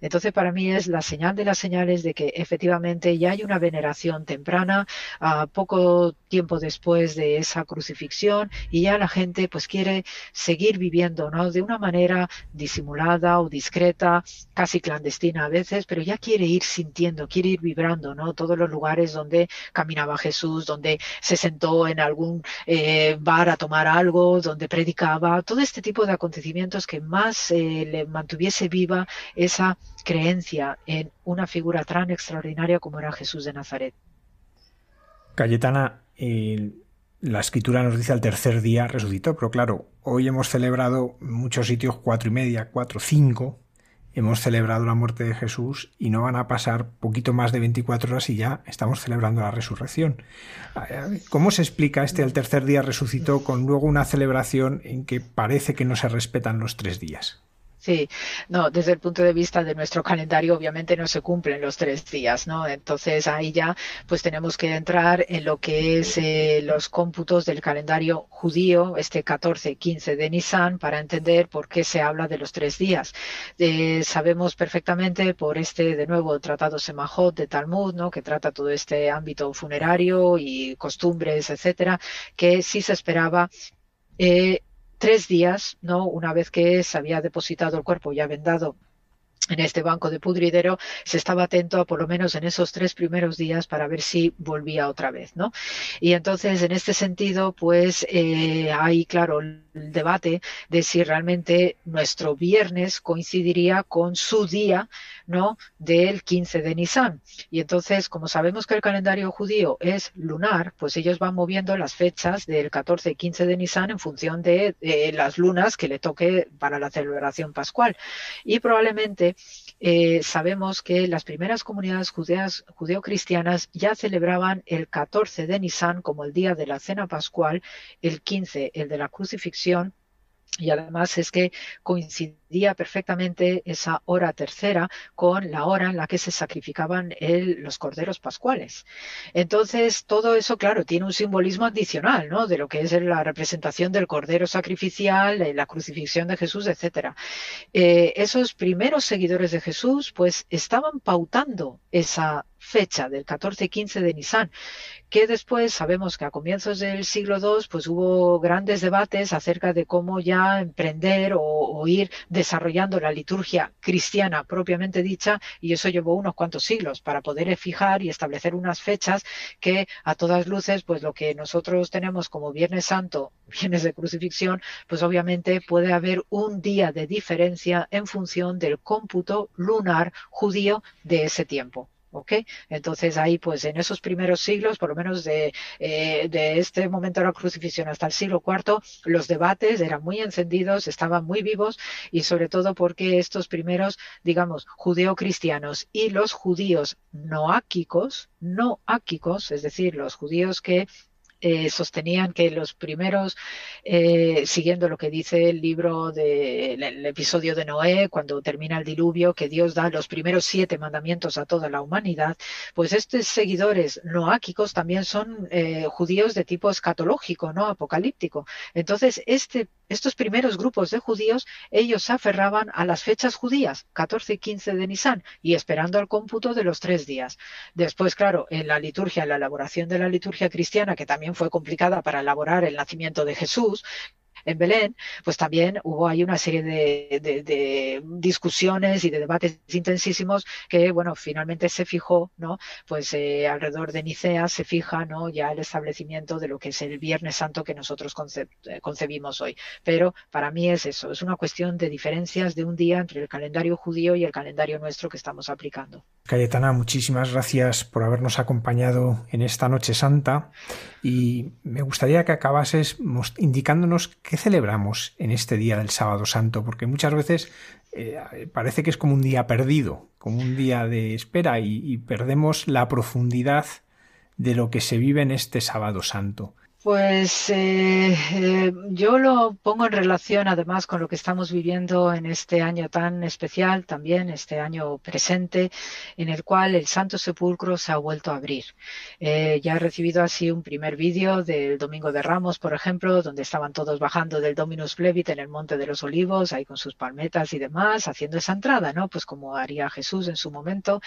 Entonces, para mí es la señal de las señales de que efectivamente ya hay una veneración temprana, a poco tiempo después de esa crucifixión, y ya la gente pues quiere seguir viviendo, ¿no? De una manera disimulada o discreta, casi clandestina a veces, pero ya quiere ir sintiendo, quiere ir vibrando, ¿no? Todos los lugares donde caminaba Jesús, donde se sentó en algún eh, bar a tomar algo, donde predicaba, todo este tipo de acontecimientos que más eh, le mantuviese viva esa creencia en una figura tan extraordinaria como era Jesús de Nazaret. Cayetana, la escritura nos dice al tercer día resucitó, pero claro, hoy hemos celebrado en muchos sitios cuatro y media, cuatro, cinco, hemos celebrado la muerte de Jesús y no van a pasar poquito más de 24 horas y ya estamos celebrando la resurrección. ¿Cómo se explica este al tercer día resucitó con luego una celebración en que parece que no se respetan los tres días? Sí, no, desde el punto de vista de nuestro calendario obviamente no se cumplen los tres días, ¿no? Entonces ahí ya pues tenemos que entrar en lo que es eh, los cómputos del calendario judío, este 14-15 de Nisan, para entender por qué se habla de los tres días. Eh, sabemos perfectamente por este, de nuevo, tratado Semajot de Talmud, ¿no? Que trata todo este ámbito funerario y costumbres, etcétera, que sí se esperaba eh, tres días, ¿no? Una vez que se había depositado el cuerpo ya vendado en este banco de pudridero, se estaba atento a por lo menos en esos tres primeros días para ver si volvía otra vez, ¿no? Y entonces, en este sentido, pues eh, hay, claro, el debate de si realmente nuestro viernes coincidiría con su día, ¿no? Del 15 de Nisan. Y entonces, como sabemos que el calendario judío es lunar, pues ellos van moviendo las fechas del 14 y 15 de Nisan en función de, de las lunas que le toque para la celebración pascual. Y probablemente eh, sabemos que las primeras comunidades judeas, judeocristianas ya celebraban el 14 de Nisan como el día de la cena pascual, el 15 el de la crucifixión y además es que coincidía perfectamente esa hora tercera con la hora en la que se sacrificaban los corderos pascuales. Entonces, todo eso, claro, tiene un simbolismo adicional, ¿no? De lo que es la representación del cordero sacrificial, la crucifixión de Jesús, etcétera. Eh, esos primeros seguidores de Jesús, pues, estaban pautando esa fecha del 14 y 15 de Nisan, que después sabemos que a comienzos del siglo II pues hubo grandes debates acerca de cómo ya emprender o, ir desarrollando la liturgia cristiana propiamente dicha y eso llevó unos cuantos siglos para poder fijar y establecer unas fechas que a todas luces pues lo que nosotros tenemos como Viernes Santo, Viernes de Crucifixión, pues obviamente puede haber un día de diferencia en función del cómputo lunar judío de ese tiempo. ¿Ok? Entonces ahí, pues en esos primeros siglos, por lo menos de, eh, de este momento de la crucifixión hasta el siglo IV, los debates eran muy encendidos, estaban muy vivos y sobre todo porque estos primeros, digamos, judeo-cristianos y los judíos noáquicos, noáquicos, es decir, los judíos que eh, sostenían que los primeros, eh, siguiendo lo que dice el libro del episodio de Noé, cuando termina el diluvio, que Dios da los primeros siete mandamientos a toda la humanidad, pues estos seguidores noáquicos también son eh, judíos de tipo escatológico, no apocalíptico. Entonces, este, estos primeros grupos de judíos, ellos se aferraban a las fechas judías, 14 y 15 de Nisan, y esperando al cómputo de los tres días. Después, claro, en la liturgia, en la elaboración de la liturgia cristiana, que también fue complicada para elaborar el nacimiento de Jesús, en Belén, pues también hubo ahí una serie de, discusiones y de debates intensísimos que, bueno, finalmente se fijó, ¿no? Pues eh, alrededor de Nicea se fija, ¿no? Ya el establecimiento de lo que es el Viernes Santo que nosotros eh, concebimos hoy. Pero para mí es eso, es una cuestión de diferencias de un día entre el calendario judío y el calendario nuestro que estamos aplicando. Cayetana, muchísimas gracias por habernos acompañado en esta Noche Santa y me gustaría que acabases indicándonos qué celebramos en este día del sábado santo, porque muchas veces eh, parece que es como un día perdido, como un día de espera y perdemos la profundidad de lo que se vive en este sábado santo. Pues eh, eh, yo lo pongo en relación además con lo que estamos viviendo en este año tan especial, también este año presente, en el cual el Santo Sepulcro se ha vuelto a abrir. Eh, ya he recibido así un primer vídeo del Domingo de Ramos, por ejemplo, donde estaban todos bajando del Dominus Plebit en el Monte de los Olivos, ahí con sus palmetas y demás, haciendo esa entrada, ¿no? Pues como haría Jesús en su momento.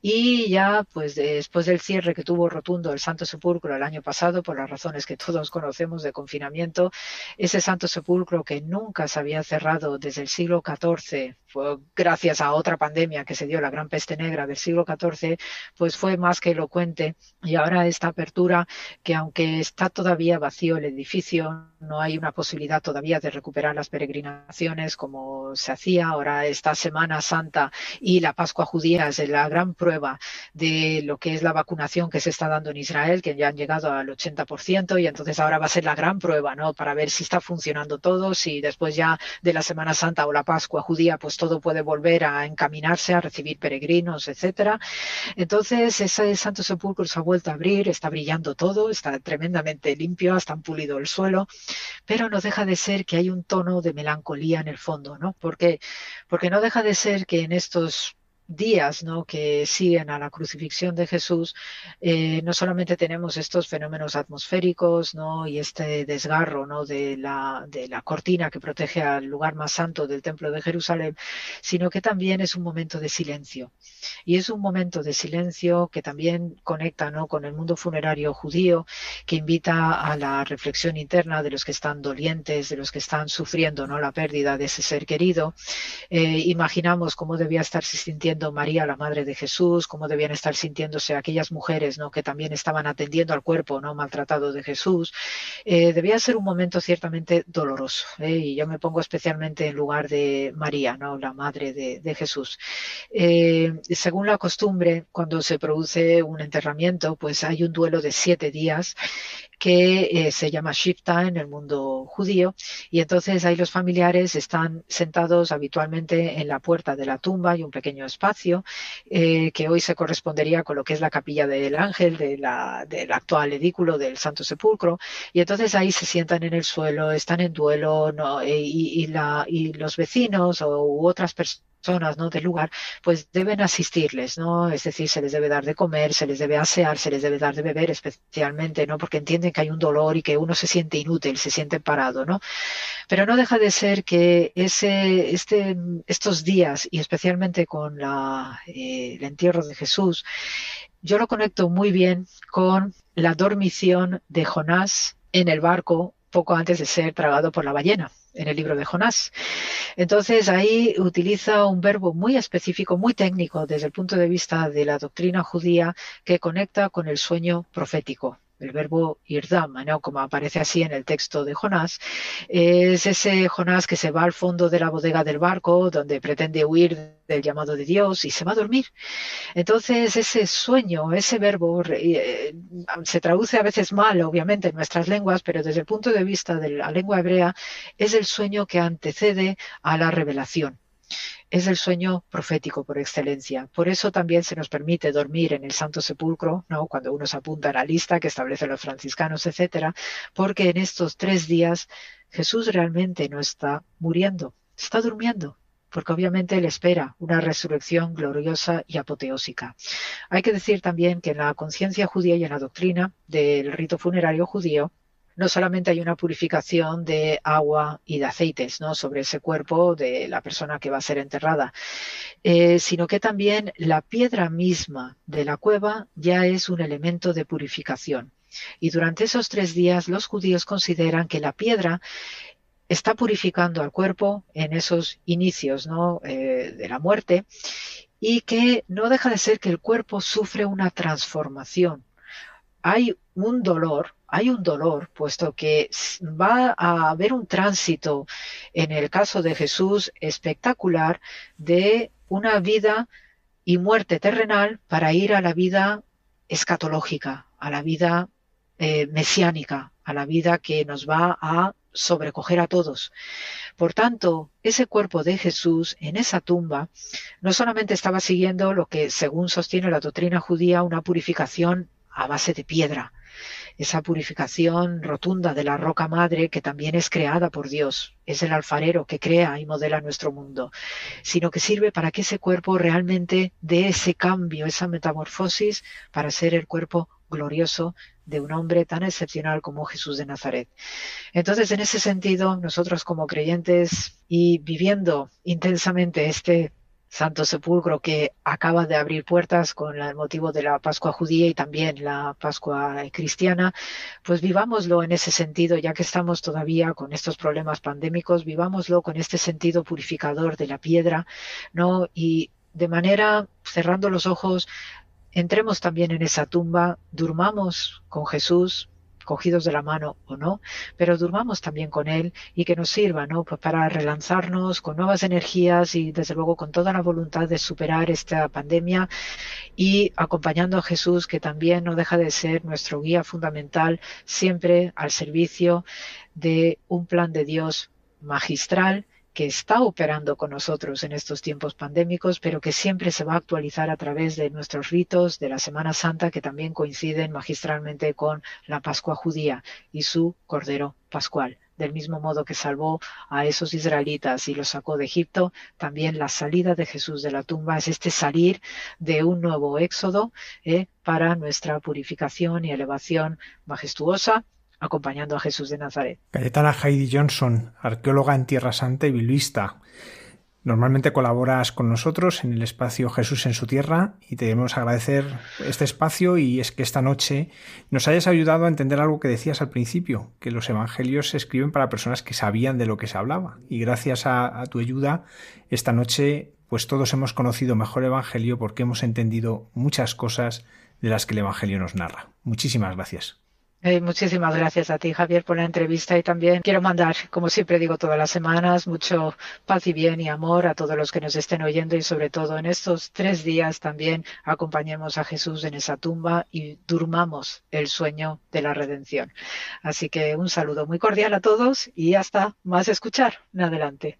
Y ya, pues después del cierre que tuvo rotundo el Santo Sepulcro el año pasado, por las razones que todos conocemos de confinamiento, ese Santo Sepulcro que nunca se había cerrado desde el siglo XIV, fue gracias a otra pandemia que se dio, la gran peste negra del siglo XIV, pues fue más que elocuente. Y ahora esta apertura, que aunque está todavía vacío el edificio, no hay una posibilidad todavía de recuperar las peregrinaciones como se hacía. Ahora esta Semana Santa y la Pascua judía es la gran prueba de lo que es la vacunación que se está dando en Israel, que ya han llegado al 80% y entonces ahora va a ser la gran prueba, ¿no? Para ver si está funcionando todo, si después ya de la Semana Santa o la Pascua judía, pues todo puede volver a encaminarse a recibir peregrinos, etcétera. Entonces, ese Santo Sepulcro se ha vuelto a abrir, está brillando todo, está tremendamente limpio, hasta han pulido el suelo, pero no deja de ser que hay un tono de melancolía en el fondo, ¿no? Porque, porque no deja de ser que en estos días ¿no? que siguen a la crucifixión de Jesús, eh, no solamente tenemos estos fenómenos atmosféricos ¿no? y este desgarro ¿no? de, la, de la cortina que protege al lugar más santo del Templo de Jerusalén, sino que también es un momento de silencio. Y es un momento de silencio que también conecta ¿no? con el mundo funerario judío, que invita a la reflexión interna de los que están dolientes, de los que están sufriendo ¿no? la pérdida de ese ser querido. Eh, imaginamos cómo debía estar sintiendo María, la madre de Jesús, cómo debían estar sintiéndose aquellas mujeres ¿no? que también estaban atendiendo al cuerpo no maltratado de Jesús. Eh, debía ser un momento ciertamente doloroso. ¿eh? Y yo me pongo especialmente en lugar de María, ¿no? la madre de, Jesús. Eh, según la costumbre, cuando se produce un enterramiento, pues hay un duelo de siete días que eh, se llama Shifta en el mundo judío y entonces ahí los familiares están sentados habitualmente en la puerta de la tumba y un pequeño espacio eh, que hoy se correspondería con lo que es la capilla del ángel de la, del actual edículo del Santo Sepulcro y entonces ahí se sientan en el suelo, están en duelo ¿no? Eh, y, y, la, y los vecinos o, u otras personas zonas ¿no? del lugar, pues deben asistirles, ¿no? Es decir, se les debe dar de comer, se les debe asear, se les debe dar de beber especialmente, ¿no? Porque entienden que hay un dolor y que uno se siente inútil, se siente parado, ¿no? Pero no deja de ser que ese, este, estos días, y especialmente con la, eh, el entierro de Jesús, yo lo conecto muy bien con la dormición de Jonás en el barco poco antes de ser tragado por la ballena en el libro de Jonás. Entonces ahí utiliza un verbo muy específico, muy técnico desde el punto de vista de la doctrina judía que conecta con el sueño profético. El verbo irdam, ¿no? como aparece así en el texto de Jonás, es ese Jonás que se va al fondo de la bodega del barco, donde pretende huir del llamado de Dios y se va a dormir. Entonces, ese sueño, ese verbo, eh, se traduce a veces mal, obviamente, en nuestras lenguas, pero desde el punto de vista de la lengua hebrea, es el sueño que antecede a la revelación es el sueño profético por excelencia. Por eso también se nos permite dormir en el Santo Sepulcro, ¿no? cuando uno se apunta a la lista que establecen los franciscanos, etcétera, porque en estos tres días Jesús realmente no está muriendo, está durmiendo, porque obviamente le espera una resurrección gloriosa y apoteósica. Hay que decir también que en la conciencia judía y en la doctrina del rito funerario judío, no solamente hay una purificación de agua y de aceites ¿no? sobre ese cuerpo de la persona que va a ser enterrada, eh, sino que también la piedra misma de la cueva ya es un elemento de purificación. Y durante esos tres días los judíos consideran que la piedra está purificando al cuerpo en esos inicios ¿no? Eh, de la muerte y que no deja de ser que el cuerpo sufre una transformación. Hay un dolor hay un dolor, puesto que va a haber un tránsito, en el caso de Jesús, espectacular de una vida y muerte terrenal para ir a la vida escatológica, a la vida eh, mesiánica, a la vida que nos va a sobrecoger a todos. Por tanto, ese cuerpo de Jesús en esa tumba no solamente estaba siguiendo lo que, según sostiene la doctrina judía, una purificación a base de piedra, esa purificación rotunda de la roca madre que también es creada por Dios, es el alfarero que crea y modela nuestro mundo, sino que sirve para que ese cuerpo realmente dé ese cambio, esa metamorfosis para ser el cuerpo glorioso de un hombre tan excepcional como Jesús de Nazaret. Entonces, en ese sentido, nosotros como creyentes y viviendo intensamente este Santo Sepulcro que acaba de abrir puertas con el motivo de la Pascua judía y también la Pascua cristiana, pues vivámoslo en ese sentido, ya que estamos todavía con estos problemas pandémicos, vivámoslo con este sentido purificador de la piedra, ¿no? Y de manera, cerrando los ojos, entremos también en esa tumba, durmamos con Jesús, cogidos de la mano o no, pero durmamos también con Él y que nos sirva ¿no? Pues para relanzarnos con nuevas energías y desde luego con toda la voluntad de superar esta pandemia y acompañando a Jesús que también no deja de ser nuestro guía fundamental siempre al servicio de un plan de Dios magistral que está operando con nosotros en estos tiempos pandémicos, pero que siempre se va a actualizar a través de nuestros ritos de la Semana Santa, que también coinciden magistralmente con la Pascua judía y su Cordero Pascual. Del mismo modo que salvó a esos israelitas y los sacó de Egipto, también la salida de Jesús de la tumba es este salir de un nuevo éxodo eh, para nuestra purificación y elevación majestuosa acompañando a Jesús de Nazaret. Cayetana Heidi Johnson, arqueóloga en Tierra Santa y biblista. Normalmente colaboras con nosotros en el espacio Jesús en su tierra y te debemos agradecer este espacio y es que esta noche nos hayas ayudado a entender algo que decías al principio, que los evangelios se escriben para personas que sabían de lo que se hablaba y gracias a, a tu ayuda esta noche pues todos hemos conocido mejor el evangelio porque hemos entendido muchas cosas de las que el evangelio nos narra. Muchísimas gracias. Eh, muchísimas gracias a ti, Javier, por la entrevista y también quiero mandar, como siempre digo todas las semanas, mucho paz y bien y amor a todos los que nos estén oyendo y sobre todo en estos tres días también acompañemos a Jesús en esa tumba y durmamos el sueño de la redención. Así que un saludo muy cordial a todos y hasta más escuchar adelante.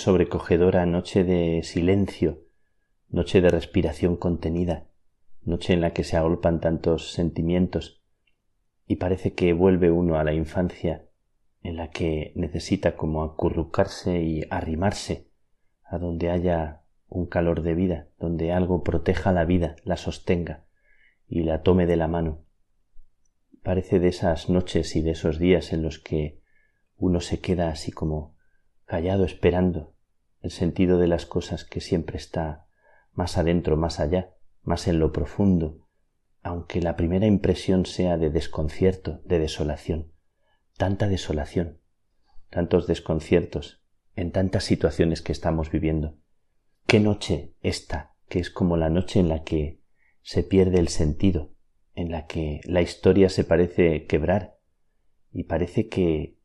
Sobrecogedora, noche de silencio, noche de respiración contenida, noche en la que se agolpan tantos sentimientos y parece que vuelve uno a la infancia en la que necesita como acurrucarse y arrimarse a donde haya un calor de vida, donde algo proteja la vida, la sostenga y la tome de la mano. Parece de esas noches y de esos días en los que uno se queda así como callado esperando el sentido de las cosas que siempre está más adentro, más allá, más en lo profundo, aunque la primera impresión sea de desconcierto, de desolación, tanta desolación, tantos desconciertos en tantas situaciones que estamos viviendo. ¿Qué noche esta, que es como la noche en la que se pierde el sentido, en la que la historia se parece quebrar y parece que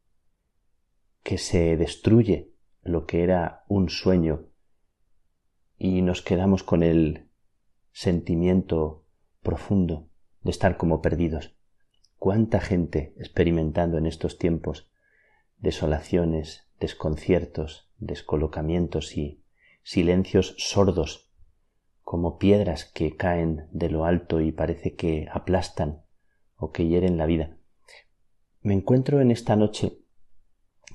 que se destruye lo que era un sueño y nos quedamos con el sentimiento profundo de estar como perdidos. ¿Cuánta gente experimentando en estos tiempos desolaciones, desconciertos, descolocamientos y silencios sordos, como piedras que caen de lo alto y parece que aplastan o que hieren la vida? Me encuentro en esta noche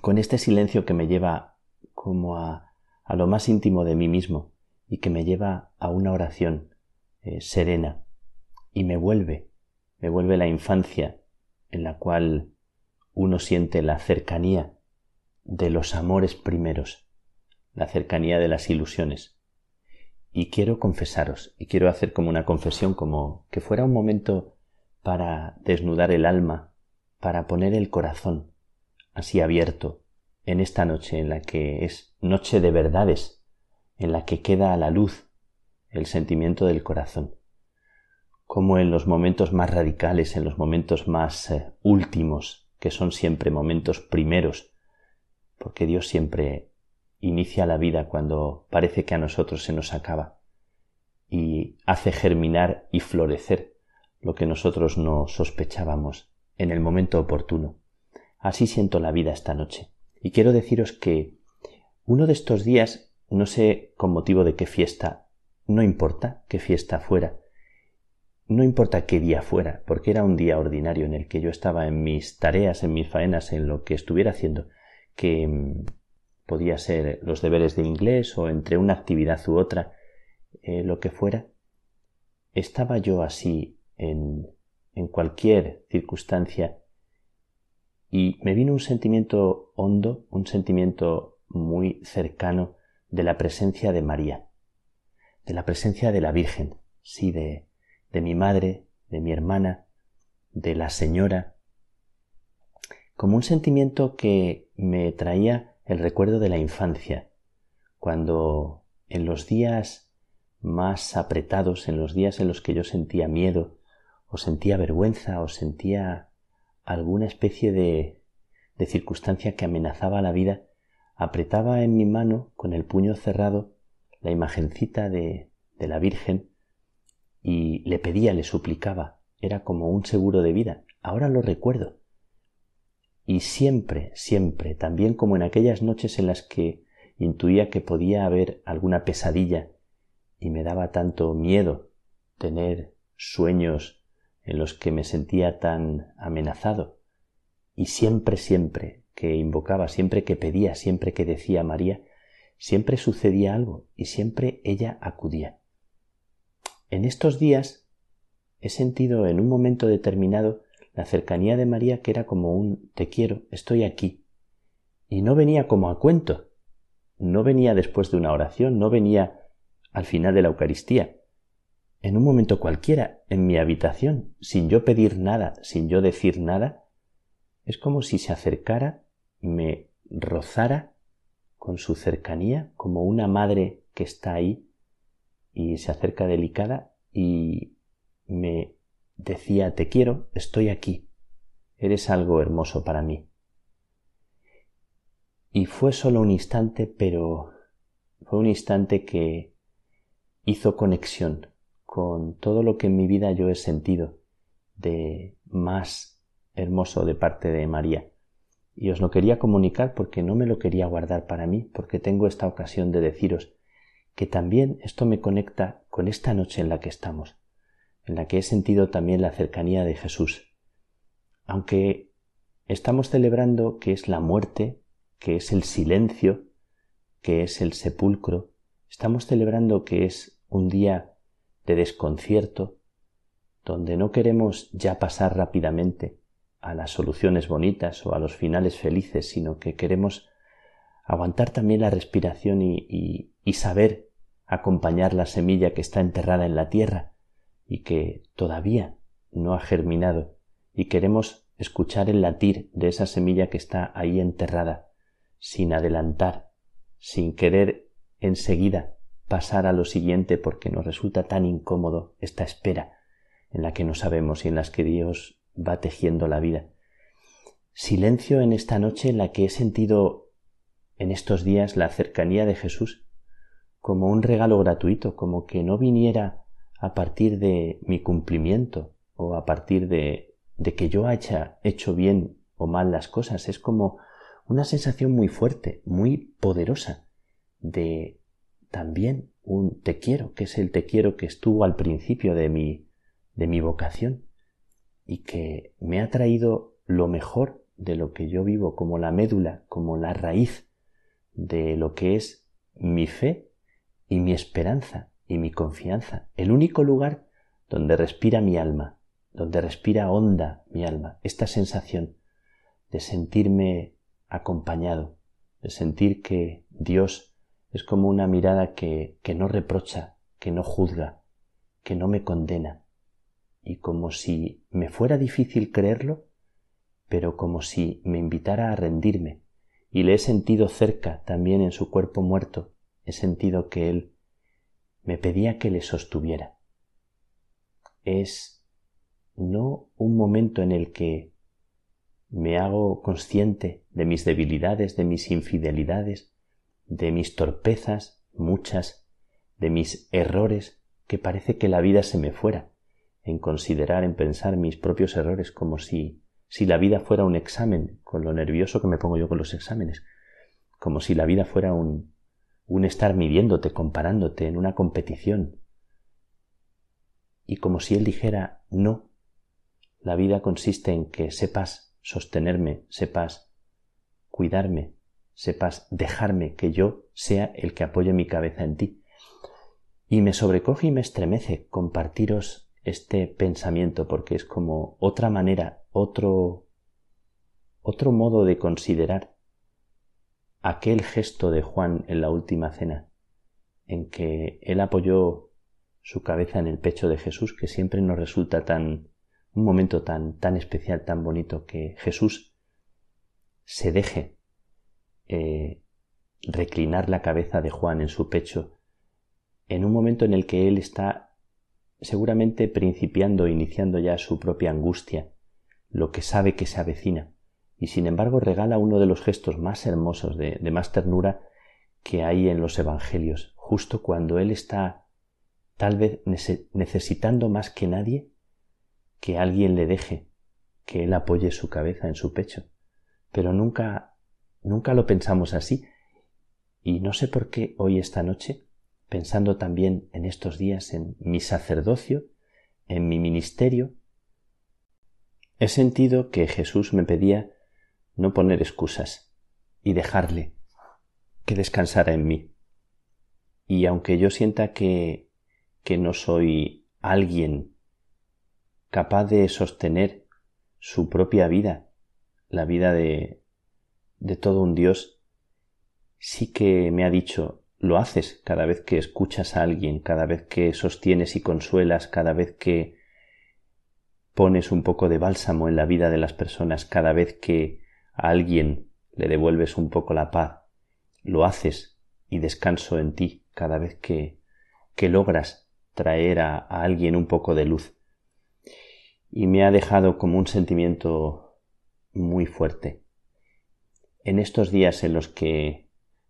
con este silencio que me lleva como a, lo más íntimo de mí mismo y que me lleva a una oración eh, serena y me vuelve, me vuelve la infancia en la cual uno siente la cercanía de los amores primeros, la cercanía de las ilusiones. Y quiero confesaros, y quiero hacer como una confesión, como que fuera un momento para desnudar el alma, para poner el corazón así abierto en esta noche en la que es noche de verdades, en la que queda a la luz el sentimiento del corazón como en los momentos más radicales, en los momentos más eh, últimos, que son siempre momentos primeros, porque Dios siempre inicia la vida cuando parece que a nosotros se nos acaba y hace germinar y florecer lo que nosotros no sospechábamos en el momento oportuno. Así siento la vida esta noche. Y quiero deciros que uno de estos días, no sé con motivo de qué fiesta, no importa qué fiesta fuera, no importa qué día fuera, porque era un día ordinario en el que yo estaba en mis tareas, en mis faenas, en lo que estuviera haciendo, que mm, podía ser los deberes de inglés o entre una actividad u otra, eh, lo que fuera, estaba yo así en, en cualquier circunstancia y me vino un sentimiento hondo, un sentimiento muy cercano de la presencia de María, de la presencia de la Virgen, sí, de, de mi madre, de mi hermana, de la señora, como un sentimiento que me traía el recuerdo de la infancia, cuando en los días más apretados, en los días en los que yo sentía miedo, o sentía vergüenza, o sentía alguna especie de, de circunstancia que amenazaba la vida, apretaba en mi mano, con el puño cerrado, la imagencita de, de la Virgen y le pedía, le suplicaba, era como un seguro de vida. Ahora lo recuerdo. Y siempre, siempre, también como en aquellas noches en las que intuía que podía haber alguna pesadilla y me daba tanto miedo tener sueños en los que me sentía tan amenazado. Y siempre, siempre que invocaba, siempre que pedía, siempre que decía María, siempre sucedía algo y siempre ella acudía. En estos días he sentido en un momento determinado la cercanía de María que era como un te quiero, estoy aquí. Y no venía como a cuento, no venía después de una oración, no venía al final de la Eucaristía, en un momento cualquiera, en mi habitación, sin yo pedir nada, sin yo decir nada, es como si se acercara, me rozara con su cercanía, como una madre que está ahí y se acerca delicada y me decía te quiero, estoy aquí, eres algo hermoso para mí. Y fue solo un instante, pero fue un instante que hizo conexión con todo lo que en mi vida yo he sentido de más hermoso de parte de María. Y os lo quería comunicar porque no me lo quería guardar para mí, porque tengo esta ocasión de deciros que también esto me conecta con esta noche en la que estamos, en la que he sentido también la cercanía de Jesús. Aunque estamos celebrando que es la muerte, que es el silencio, que es el sepulcro, estamos celebrando que es un día de desconcierto, donde no queremos ya pasar rápidamente a las soluciones bonitas o a los finales felices, sino que queremos aguantar también la respiración y, y, saber acompañar la semilla que está enterrada en la tierra y que todavía no ha germinado, y queremos escuchar el latir de esa semilla que está ahí enterrada, sin adelantar, sin querer enseguida pasar a lo siguiente porque nos resulta tan incómodo esta espera en la que no sabemos y en las que Dios va tejiendo la vida. Silencio en esta noche en la que he sentido en estos días la cercanía de Jesús como un regalo gratuito, como que no viniera a partir de mi cumplimiento o a partir de, de que yo haya hecho bien o mal las cosas. Es como una sensación muy fuerte, muy poderosa de también un te quiero, que es el te quiero que estuvo al principio de mi, de mi vocación y que me ha traído lo mejor de lo que yo vivo como la médula, como la raíz de lo que es mi fe y mi esperanza y mi confianza, el único lugar donde respira mi alma, donde respira honda mi alma, esta sensación de sentirme acompañado, de sentir que Dios es como una mirada que, que no reprocha, que no juzga, que no me condena, y como si me fuera difícil creerlo, pero como si me invitara a rendirme, y le he sentido cerca también en su cuerpo muerto, he sentido que él me pedía que le sostuviera. Es no un momento en el que me hago consciente de mis debilidades, de mis infidelidades, de mis torpezas, muchas, de mis errores, que parece que la vida se me fuera, en considerar, en pensar mis propios errores como si, si la vida fuera un examen, con lo nervioso que me pongo yo con los exámenes, como si la vida fuera un, un estar midiéndote, comparándote en una competición, y como si él dijera no, la vida consiste en que sepas sostenerme, sepas cuidarme, sepas dejarme que yo sea el que apoye mi cabeza en ti. Y me sobrecoge y me estremece compartiros este pensamiento porque es como otra manera, otro otro modo de considerar aquel gesto de Juan en la última cena, en que él apoyó su cabeza en el pecho de Jesús, que siempre nos resulta tan un momento tan tan especial, tan bonito que Jesús se deje eh, reclinar la cabeza de Juan en su pecho en un momento en el que él está seguramente principiando, iniciando ya su propia angustia, lo que sabe que se avecina, y sin embargo regala uno de los gestos más hermosos, de, de más ternura que hay en los Evangelios, justo cuando él está tal vez necesitando más que nadie que alguien le deje, que él apoye su cabeza en su pecho, pero nunca Nunca lo pensamos así. Y no sé por qué hoy esta noche, pensando también en estos días en mi sacerdocio, en mi ministerio, he sentido que Jesús me pedía no poner excusas y dejarle que descansara en mí. Y aunque yo sienta que, que no soy alguien capaz de sostener su propia vida, la vida de, de todo un Dios, sí que me ha dicho, lo haces cada vez que escuchas a alguien, cada vez que sostienes y consuelas, cada vez que pones un poco de bálsamo en la vida de las personas, cada vez que a alguien le devuelves un poco la paz, lo haces y descanso en ti cada vez que, que logras traer a, a alguien un poco de luz. Y me ha dejado como un sentimiento muy fuerte en estos días en los que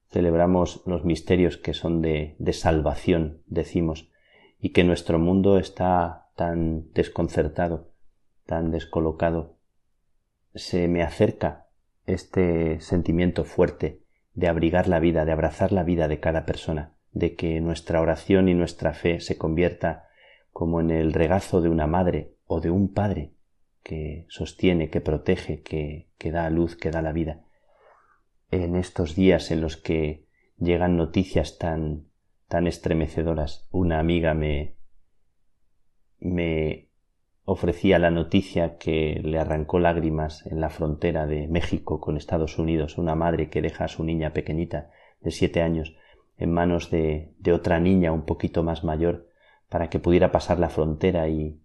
celebramos los misterios que son de, salvación, decimos, y que nuestro mundo está tan desconcertado, tan descolocado, se me acerca este sentimiento fuerte de abrigar la vida, de abrazar la vida de cada persona, de que nuestra oración y nuestra fe se convierta como en el regazo de una madre o de un padre que sostiene, que protege, que, que da luz, que da la vida. En estos días en los que llegan noticias tan, tan estremecedoras, una amiga me, me ofrecía la noticia que le arrancó lágrimas en la frontera de México con Estados Unidos, una madre que deja a su niña pequeñita de siete años en manos de, de otra niña un poquito más mayor para que pudiera pasar la frontera y,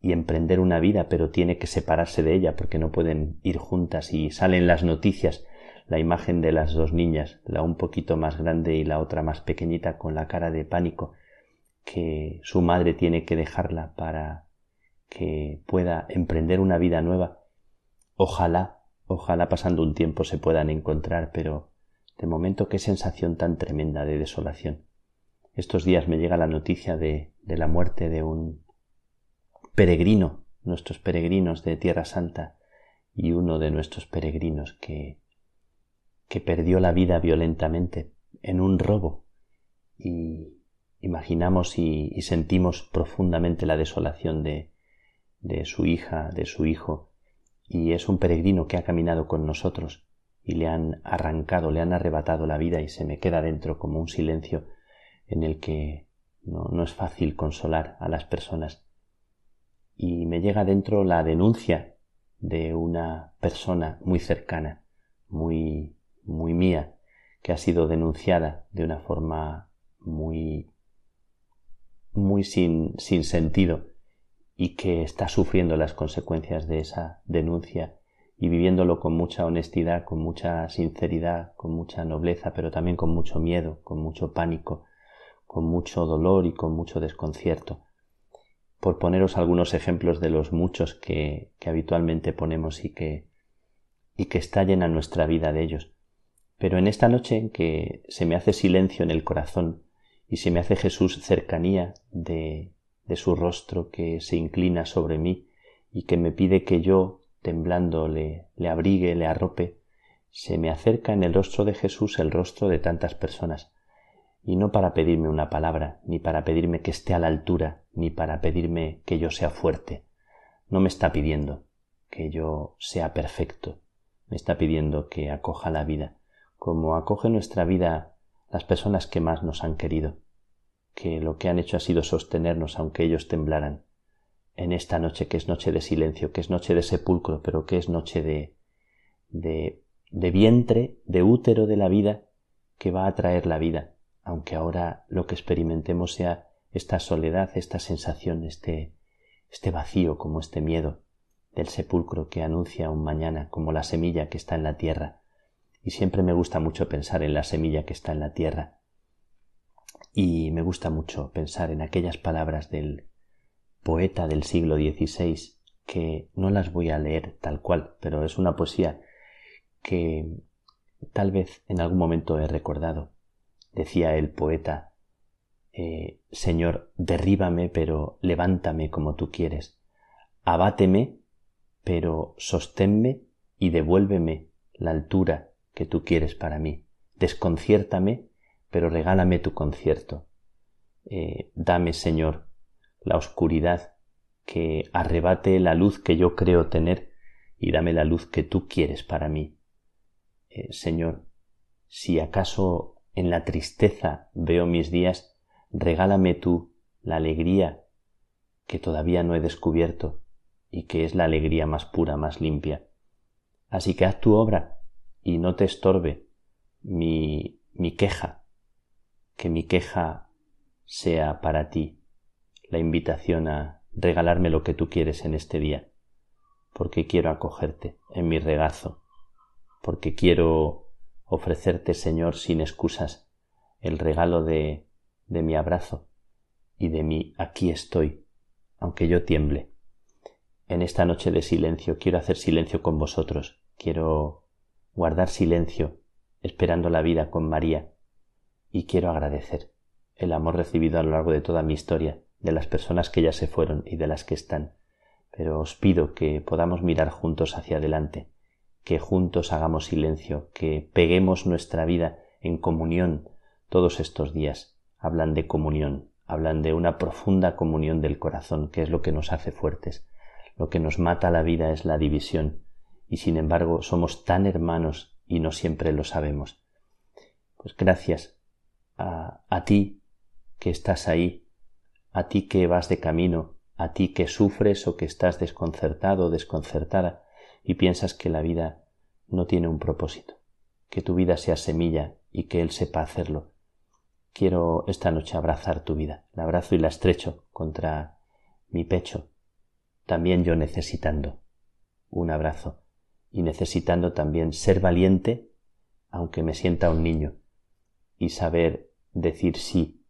y emprender una vida, pero tiene que separarse de ella porque no pueden ir juntas. Y salen las noticias la imagen de las dos niñas, la un poquito más grande y la otra más pequeñita con la cara de pánico, que su madre tiene que dejarla para que pueda emprender una vida nueva. Ojalá, ojalá pasando un tiempo se puedan encontrar, pero de momento qué sensación tan tremenda de desolación. Estos días me llega la noticia de, de la muerte de un peregrino, nuestros peregrinos de Tierra Santa, y uno de nuestros peregrinos que, que perdió la vida violentamente en un robo. Y imaginamos y, sentimos profundamente la desolación de, de su hija, de su hijo, y es un peregrino que ha caminado con nosotros y le han arrancado, le han arrebatado la vida y se me queda dentro como un silencio en el que no, no es fácil consolar a las personas. Y me llega dentro la denuncia de una persona muy cercana, muy, muy mía, que ha sido denunciada de una forma muy, muy sin, sin sentido y que está sufriendo las consecuencias de esa denuncia y viviéndolo con mucha honestidad, con mucha sinceridad, con mucha nobleza, pero también con mucho miedo, con mucho pánico, con mucho dolor y con mucho desconcierto. Por poneros algunos ejemplos de los muchos que, que habitualmente ponemos y que, y que estallen a nuestra vida de ellos. Pero en esta noche en que se me hace silencio en el corazón y se me hace Jesús cercanía de, de su rostro que se inclina sobre mí y que me pide que yo, temblando, le, le abrigue, le arrope, se me acerca en el rostro de Jesús el rostro de tantas personas, y no para pedirme una palabra, ni para pedirme que esté a la altura, ni para pedirme que yo sea fuerte. No me está pidiendo que yo sea perfecto, me está pidiendo que acoja la vida, como acoge nuestra vida las personas que más nos han querido que lo que han hecho ha sido sostenernos aunque ellos temblaran, en esta noche que es noche de silencio, que es noche de sepulcro, pero que es noche de, de, de vientre, de útero de la vida, que va a traer la vida, aunque ahora lo que experimentemos sea esta soledad, esta sensación, este, este vacío, como este miedo del sepulcro que anuncia un mañana, como la semilla que está en la tierra. Y siempre me gusta mucho pensar en la semilla que está en la tierra, y me gusta mucho pensar en aquellas palabras del poeta del siglo XVI que no las voy a leer tal cual, pero es una poesía que tal vez en algún momento he recordado. Decía el poeta eh, Señor, derríbame, pero levántame como tú quieres. Abáteme, pero sosténme y devuélveme la altura que tú quieres para mí. Desconciértame, pero regálame tu concierto. Eh, dame, Señor, la oscuridad que arrebate la luz que yo creo tener y dame la luz que tú quieres para mí. Eh, Señor, si acaso en la tristeza veo mis días, regálame tú la alegría que todavía no he descubierto y que es la alegría más pura, más limpia. Así que haz tu obra y no te estorbe mi, mi queja, que mi queja sea para ti la invitación a regalarme lo que tú quieres en este día, porque quiero acogerte en mi regazo, porque quiero ofrecerte, Señor, sin excusas, el regalo de, de mi abrazo y de mi aquí estoy, aunque yo tiemble. En esta noche de silencio quiero hacer silencio con vosotros, quiero guardar silencio esperando la vida con María, y quiero agradecer el amor recibido a lo largo de toda mi historia, de las personas que ya se fueron y de las que están, pero os pido que podamos mirar juntos hacia adelante que juntos hagamos silencio, que peguemos nuestra vida en comunión todos estos días. Hablan de comunión, hablan de una profunda comunión del corazón, que es lo que nos hace fuertes. Lo que nos mata la vida es la división, y sin embargo somos tan hermanos y no siempre lo sabemos. Pues gracias a, a ti que estás ahí, a ti que vas de camino, a ti que sufres o que estás desconcertado o desconcertada y piensas que la vida no tiene un propósito, que tu vida sea semilla y que Él sepa hacerlo. Quiero esta noche abrazar tu vida, la abrazo y la estrecho contra mi pecho, también yo necesitando un abrazo y necesitando también ser valiente, aunque me sienta un niño, y saber decir sí,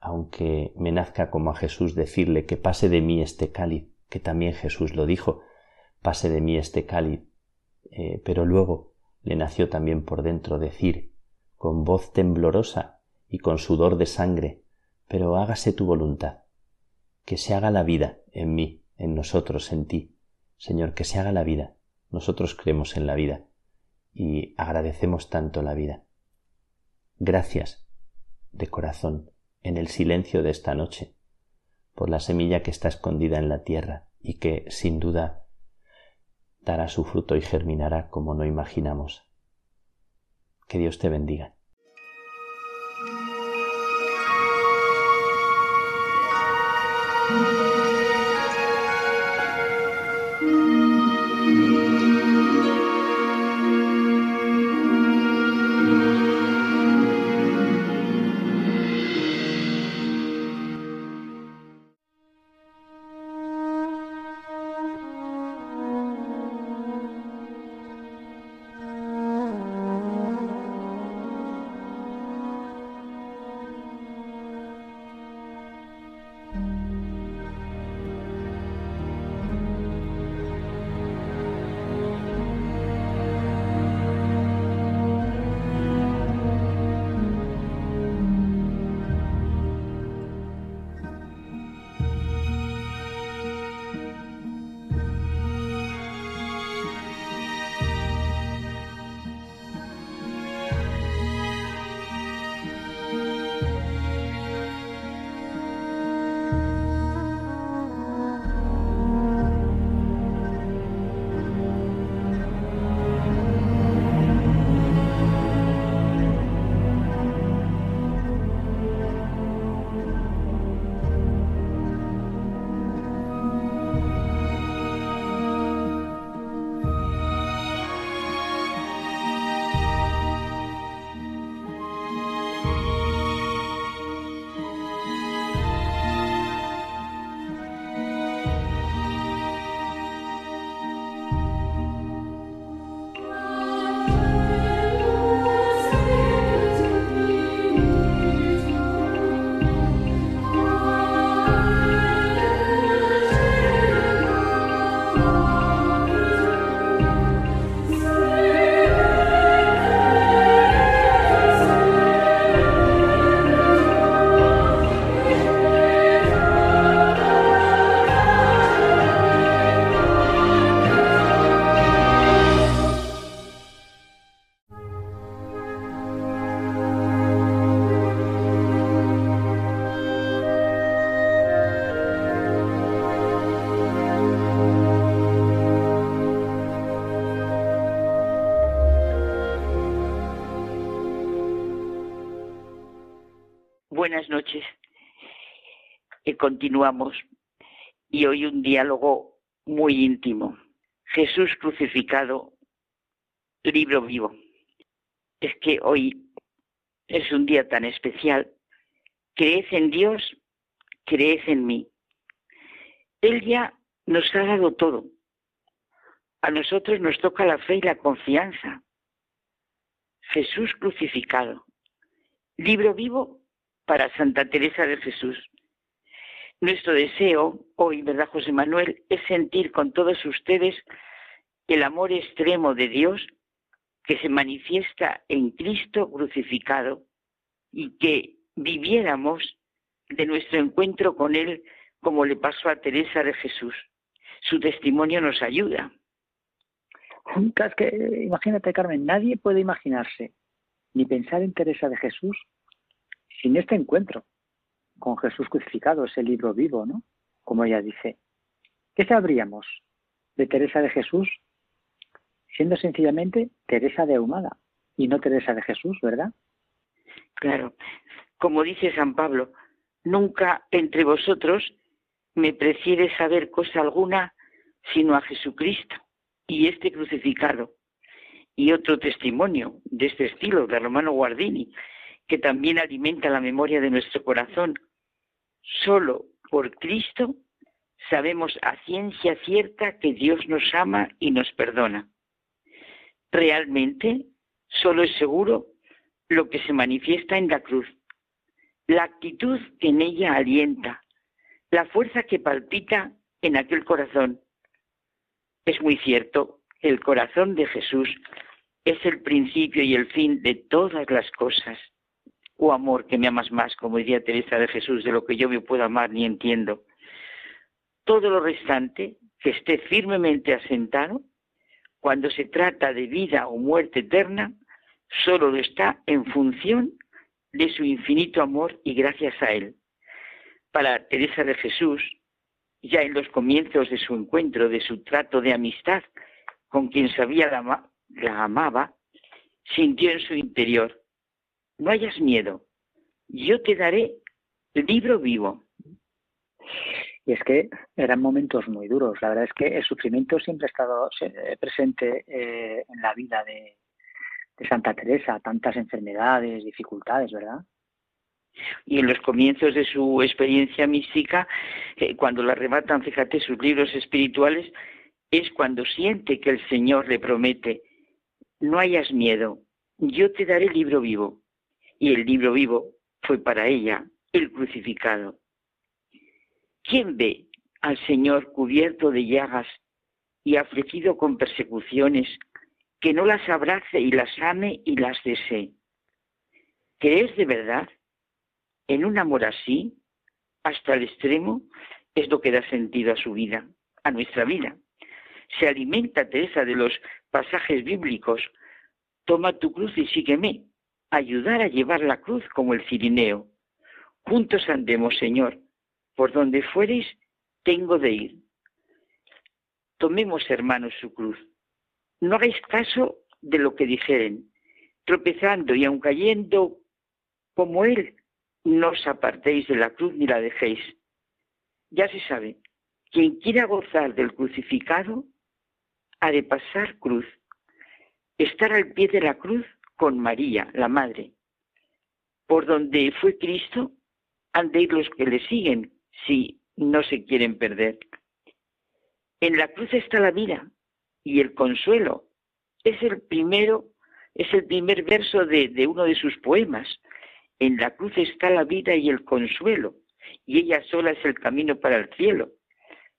aunque me nazca como a Jesús decirle que pase de mí este cáliz, que también Jesús lo dijo, pase de mí este cáliz, eh, pero luego le nació también por dentro decir, con voz temblorosa y con sudor de sangre, pero hágase tu voluntad, que se haga la vida en mí, en nosotros, en ti, Señor, que se haga la vida. Nosotros creemos en la vida y agradecemos tanto la vida. Gracias de corazón en el silencio de esta noche por la semilla que está escondida en la tierra y que sin duda dará su fruto y germinará como no imaginamos. Que Dios te bendiga. Continuamos y hoy un diálogo muy íntimo. Jesús crucificado, libro vivo. Es que hoy es un día tan especial. Creed en Dios, creed en mí. Él ya nos ha dado todo. A nosotros nos toca la fe y la confianza. Jesús crucificado. Libro vivo para Santa Teresa de Jesús. Nuestro deseo hoy, ¿verdad, José Manuel? Es sentir con todos ustedes el amor extremo de Dios que se manifiesta en Cristo crucificado y que viviéramos de nuestro encuentro con Él como le pasó a Teresa de Jesús. Su testimonio nos ayuda. Que, imagínate, Carmen, nadie puede imaginarse ni pensar en Teresa de Jesús sin este encuentro con Jesús crucificado, ese libro vivo, ¿no? Como ella dice. ¿Qué sabríamos de Teresa de Jesús siendo sencillamente Teresa de Ahumada y no Teresa de Jesús, verdad? Claro, como dice San Pablo, nunca entre vosotros me prefiere saber cosa alguna sino a Jesucristo y este crucificado. Y otro testimonio de este estilo, de Romano Guardini, que también alimenta la memoria de nuestro corazón. Solo por Cristo sabemos a ciencia cierta que Dios nos ama y nos perdona. Realmente, solo es seguro lo que se manifiesta en la cruz, la actitud que en ella alienta, la fuerza que palpita en aquel corazón. Es muy cierto, el corazón de Jesús es el principio y el fin de todas las cosas. Oh amor que me amas más, como diría Teresa de Jesús, de lo que yo me puedo amar ni entiendo. Todo lo restante, que esté firmemente asentado, cuando se trata de vida o muerte eterna, solo lo está en función de su infinito amor y gracias a él. Para Teresa de Jesús, ya en los comienzos de su encuentro, de su trato de amistad con quien sabía la, la amaba, sintió en su interior, no hayas miedo, yo te daré libro vivo. Y es que eran momentos muy duros. La verdad es que el sufrimiento siempre ha estado presente eh, en la vida de, Santa Teresa, tantas enfermedades, dificultades, ¿verdad? Y en los comienzos de su experiencia mística, eh, cuando la arrebatan, fíjate, sus libros espirituales, es cuando siente que el Señor le promete, no hayas miedo, yo te daré libro vivo. Y el libro vivo fue para ella el crucificado. ¿Quién ve al Señor cubierto de llagas y afligido con persecuciones, que no las abrace y las ame y las desee? ¿Crees de verdad en un amor así, hasta el extremo, es lo que da sentido a su vida, a nuestra vida. Se alimenta Teresa de los pasajes bíblicos. Toma tu cruz y sígueme. Ayudar a llevar la cruz como el cirineo. Juntos andemos, Señor. Por donde fuereis, tengo de ir. Tomemos, hermanos, su cruz. No hagáis caso de lo que dijeren. Tropezando y aun cayendo como Él, no os apartéis de la cruz ni la dejéis. Ya se sabe, quien quiera gozar del crucificado ha de pasar cruz, estar al pie de la cruz con María, la Madre. Por donde fue Cristo, han de ir los que le siguen, si no se quieren perder. En la cruz está la vida y el consuelo. Es el primero, es el primer verso de, de uno de sus poemas. En la cruz está la vida y el consuelo, y ella sola es el camino para el cielo.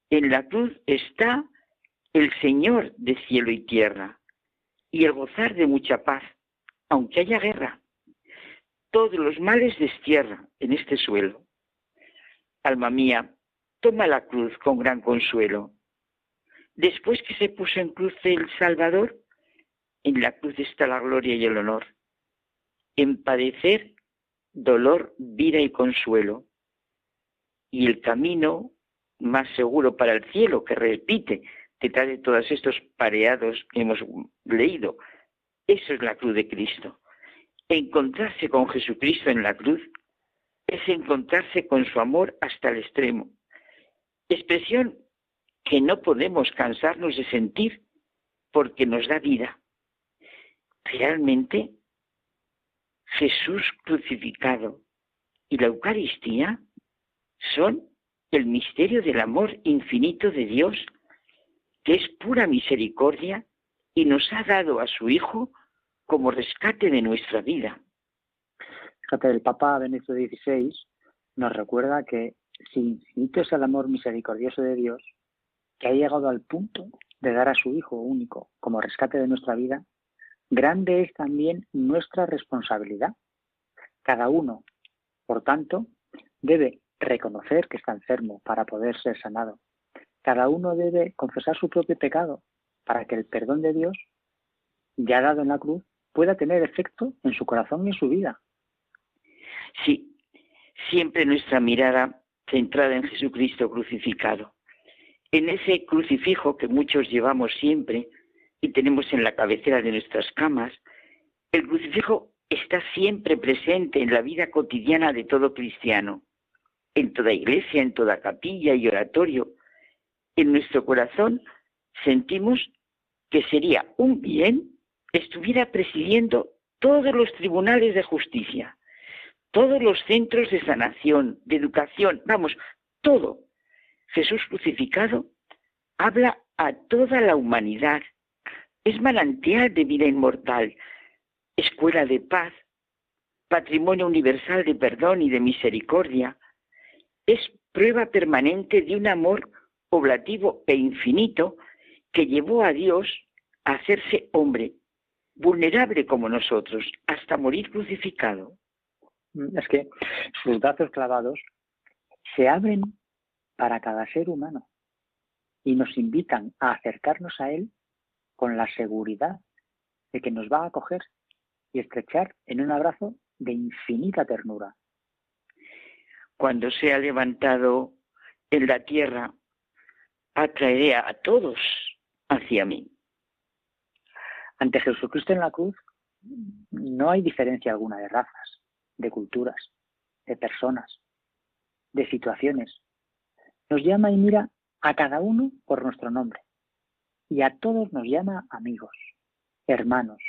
En la cruz está el Señor de cielo y tierra, y el gozar de mucha paz, aunque haya guerra. Todos los males destierra en este suelo. Alma mía, toma la cruz con gran consuelo. Después que se puso en cruz el Salvador, en la cruz está la gloria y el honor. En padecer dolor, vida y consuelo. Y el camino más seguro para el cielo, que repite detrás de todos estos pareados que hemos leído, eso es la cruz de Cristo. Encontrarse con Jesucristo en la cruz es encontrarse con su amor hasta el extremo. Expresión que no podemos cansarnos de sentir porque nos da vida. Realmente Jesús crucificado y la Eucaristía son el misterio del amor infinito de Dios, que es pura misericordia y nos ha dado a su Hijo como rescate de nuestra vida. El Papa Benedicto XVI nos recuerda que si infinito es el amor misericordioso de Dios, que ha llegado al punto de dar a su Hijo único como rescate de nuestra vida, grande es también nuestra responsabilidad. Cada uno, por tanto, debe reconocer que está enfermo para poder ser sanado. Cada uno debe confesar su propio pecado para que el perdón de Dios, ya dado en la cruz, pueda tener efecto en su corazón y en su vida. Sí, siempre nuestra mirada centrada en Jesucristo crucificado. En ese crucifijo que muchos llevamos siempre y tenemos en la cabecera de nuestras camas, el crucifijo está siempre presente en la vida cotidiana de todo cristiano, en toda iglesia, en toda capilla y oratorio. En nuestro corazón sentimos que sería un bien estuviera presidiendo todos los tribunales de justicia, todos los centros de sanación, de educación, vamos, todo. Jesús crucificado habla a toda la humanidad. Es manantial de vida inmortal, escuela de paz, patrimonio universal de perdón y de misericordia. Es prueba permanente de un amor oblativo e infinito que llevó a Dios a hacerse hombre, vulnerable como nosotros, hasta morir crucificado. Mm, es que sus brazos clavados se abren para cada ser humano y nos invitan a acercarnos a Él con la seguridad de que nos va a acoger y estrechar en un abrazo de infinita ternura. Cuando sea levantado en la tierra, atraeré a todos hacia mí. Ante Jesucristo en la cruz no hay diferencia alguna de razas, de culturas, de personas, de situaciones. Nos llama y mira a cada uno por nuestro nombre y a todos nos llama amigos, hermanos,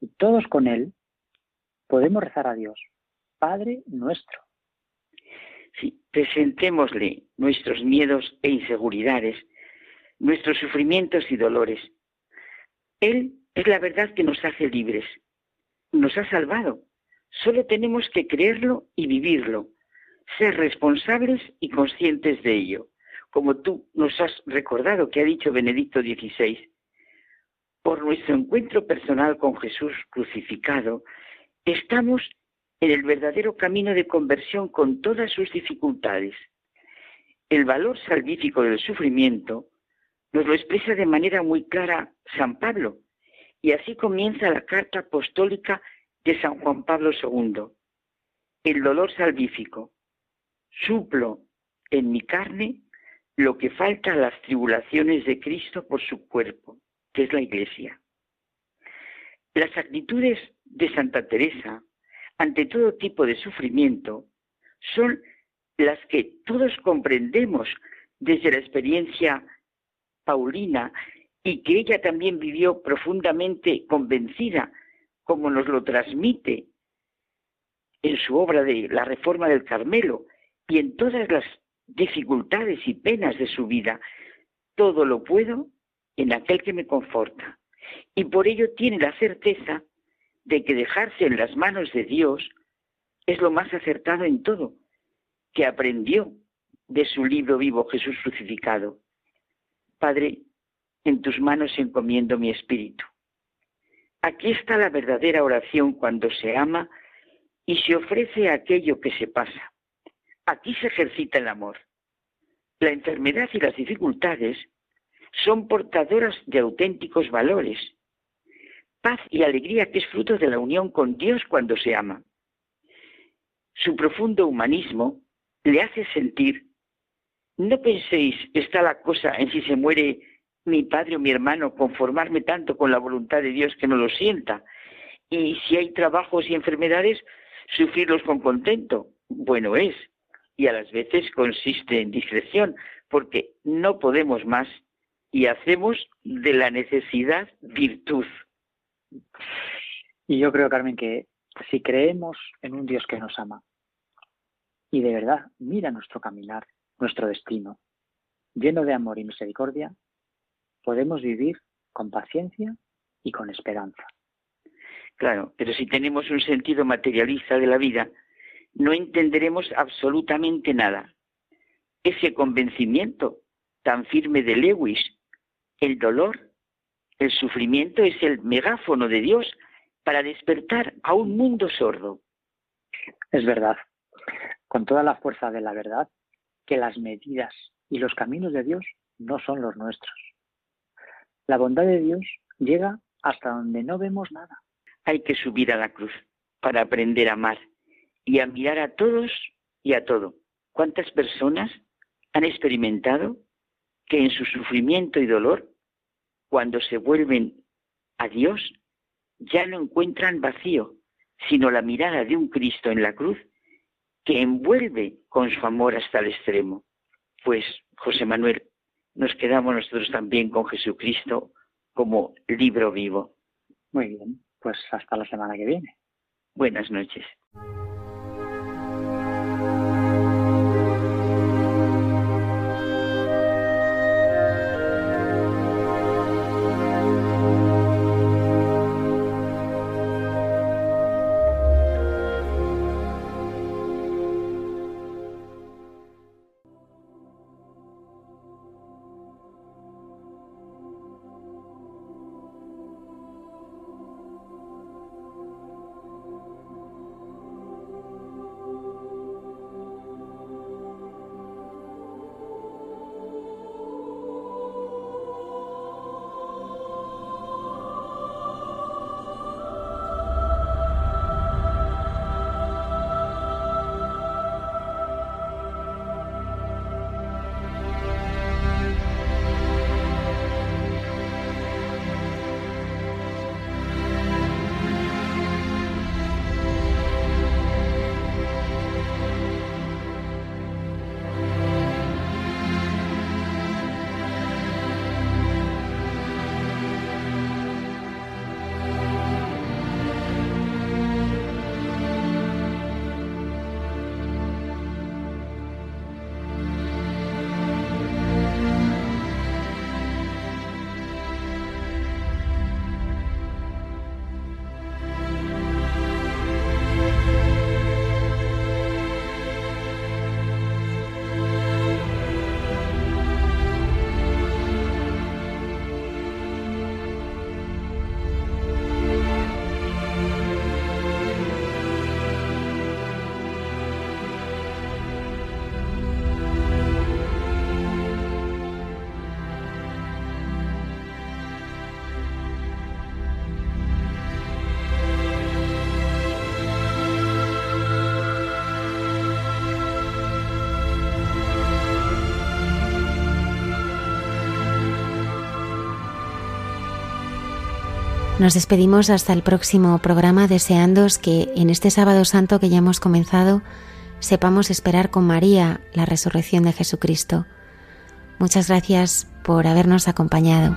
y todos con Él podemos rezar a Dios, Padre nuestro. Sí, presentémosle nuestros miedos e inseguridades, nuestros sufrimientos y dolores. Él es la verdad que nos hace libres, nos ha salvado. Solo tenemos que creerlo y vivirlo, ser responsables y conscientes de ello, como tú nos has recordado que ha dicho Benedicto XVI por nuestro encuentro personal con Jesús crucificado, estamos en el verdadero camino de conversión con todas sus dificultades. El valor salvífico del sufrimiento nos lo expresa de manera muy clara San Pablo, y así comienza la carta apostólica de San Juan Pablo II. El dolor salvífico. Suplo en mi carne lo que falta a las tribulaciones de Cristo por su cuerpo que es la Iglesia. Las actitudes de Santa Teresa ante todo tipo de sufrimiento son las que todos comprendemos desde la experiencia paulina y que ella también vivió profundamente convencida, como nos lo transmite en su obra de la Reforma del Carmelo y en todas las dificultades y penas de su vida. Todo lo puedo en aquel que me conforta. Y por ello tiene la certeza de que dejarse en las manos de Dios es lo más acertado en todo, que aprendió de su libro vivo Jesús crucificado. Padre, en tus manos encomiendo mi espíritu. Aquí está la verdadera oración cuando se ama y se ofrece aquello que se pasa. Aquí se ejercita el amor. La enfermedad y las dificultades son portadoras de auténticos valores, paz y alegría que es fruto de la unión con Dios cuando se ama. Su profundo humanismo le hace sentir, no penséis está la cosa en si se muere mi padre o mi hermano, conformarme tanto con la voluntad de Dios que no lo sienta, y si hay trabajos y enfermedades, sufrirlos con contento. Bueno es, y a las veces consiste en discreción, porque no podemos más y hacemos de la necesidad virtud. Y yo creo, Carmen, que si creemos en un Dios que nos ama y de verdad mira nuestro caminar, nuestro destino, lleno de amor y misericordia, podemos vivir con paciencia y con esperanza. Claro, pero si tenemos un sentido materialista de la vida, no entenderemos absolutamente nada. Ese convencimiento tan firme de Lewis el dolor, el sufrimiento es el megáfono de Dios para despertar a un mundo sordo. Es verdad, con toda la fuerza de la verdad, que las medidas y los caminos de Dios no son los nuestros. La bondad de Dios llega hasta donde no vemos nada. Hay que subir a la cruz para aprender a amar y a mirar a todos y a todo. ¿Cuántas personas han experimentado que en su sufrimiento y dolor, cuando se vuelven a Dios, ya no encuentran vacío, sino la mirada de un Cristo en la cruz que envuelve con su amor hasta el extremo. Pues, José Manuel, nos quedamos nosotros también con Jesucristo como libro vivo. Muy bien, pues hasta la semana que viene. Buenas noches. Nos despedimos hasta el próximo programa deseándos que en este sábado santo que ya hemos comenzado sepamos esperar con María la resurrección de Jesucristo. Muchas gracias por habernos acompañado.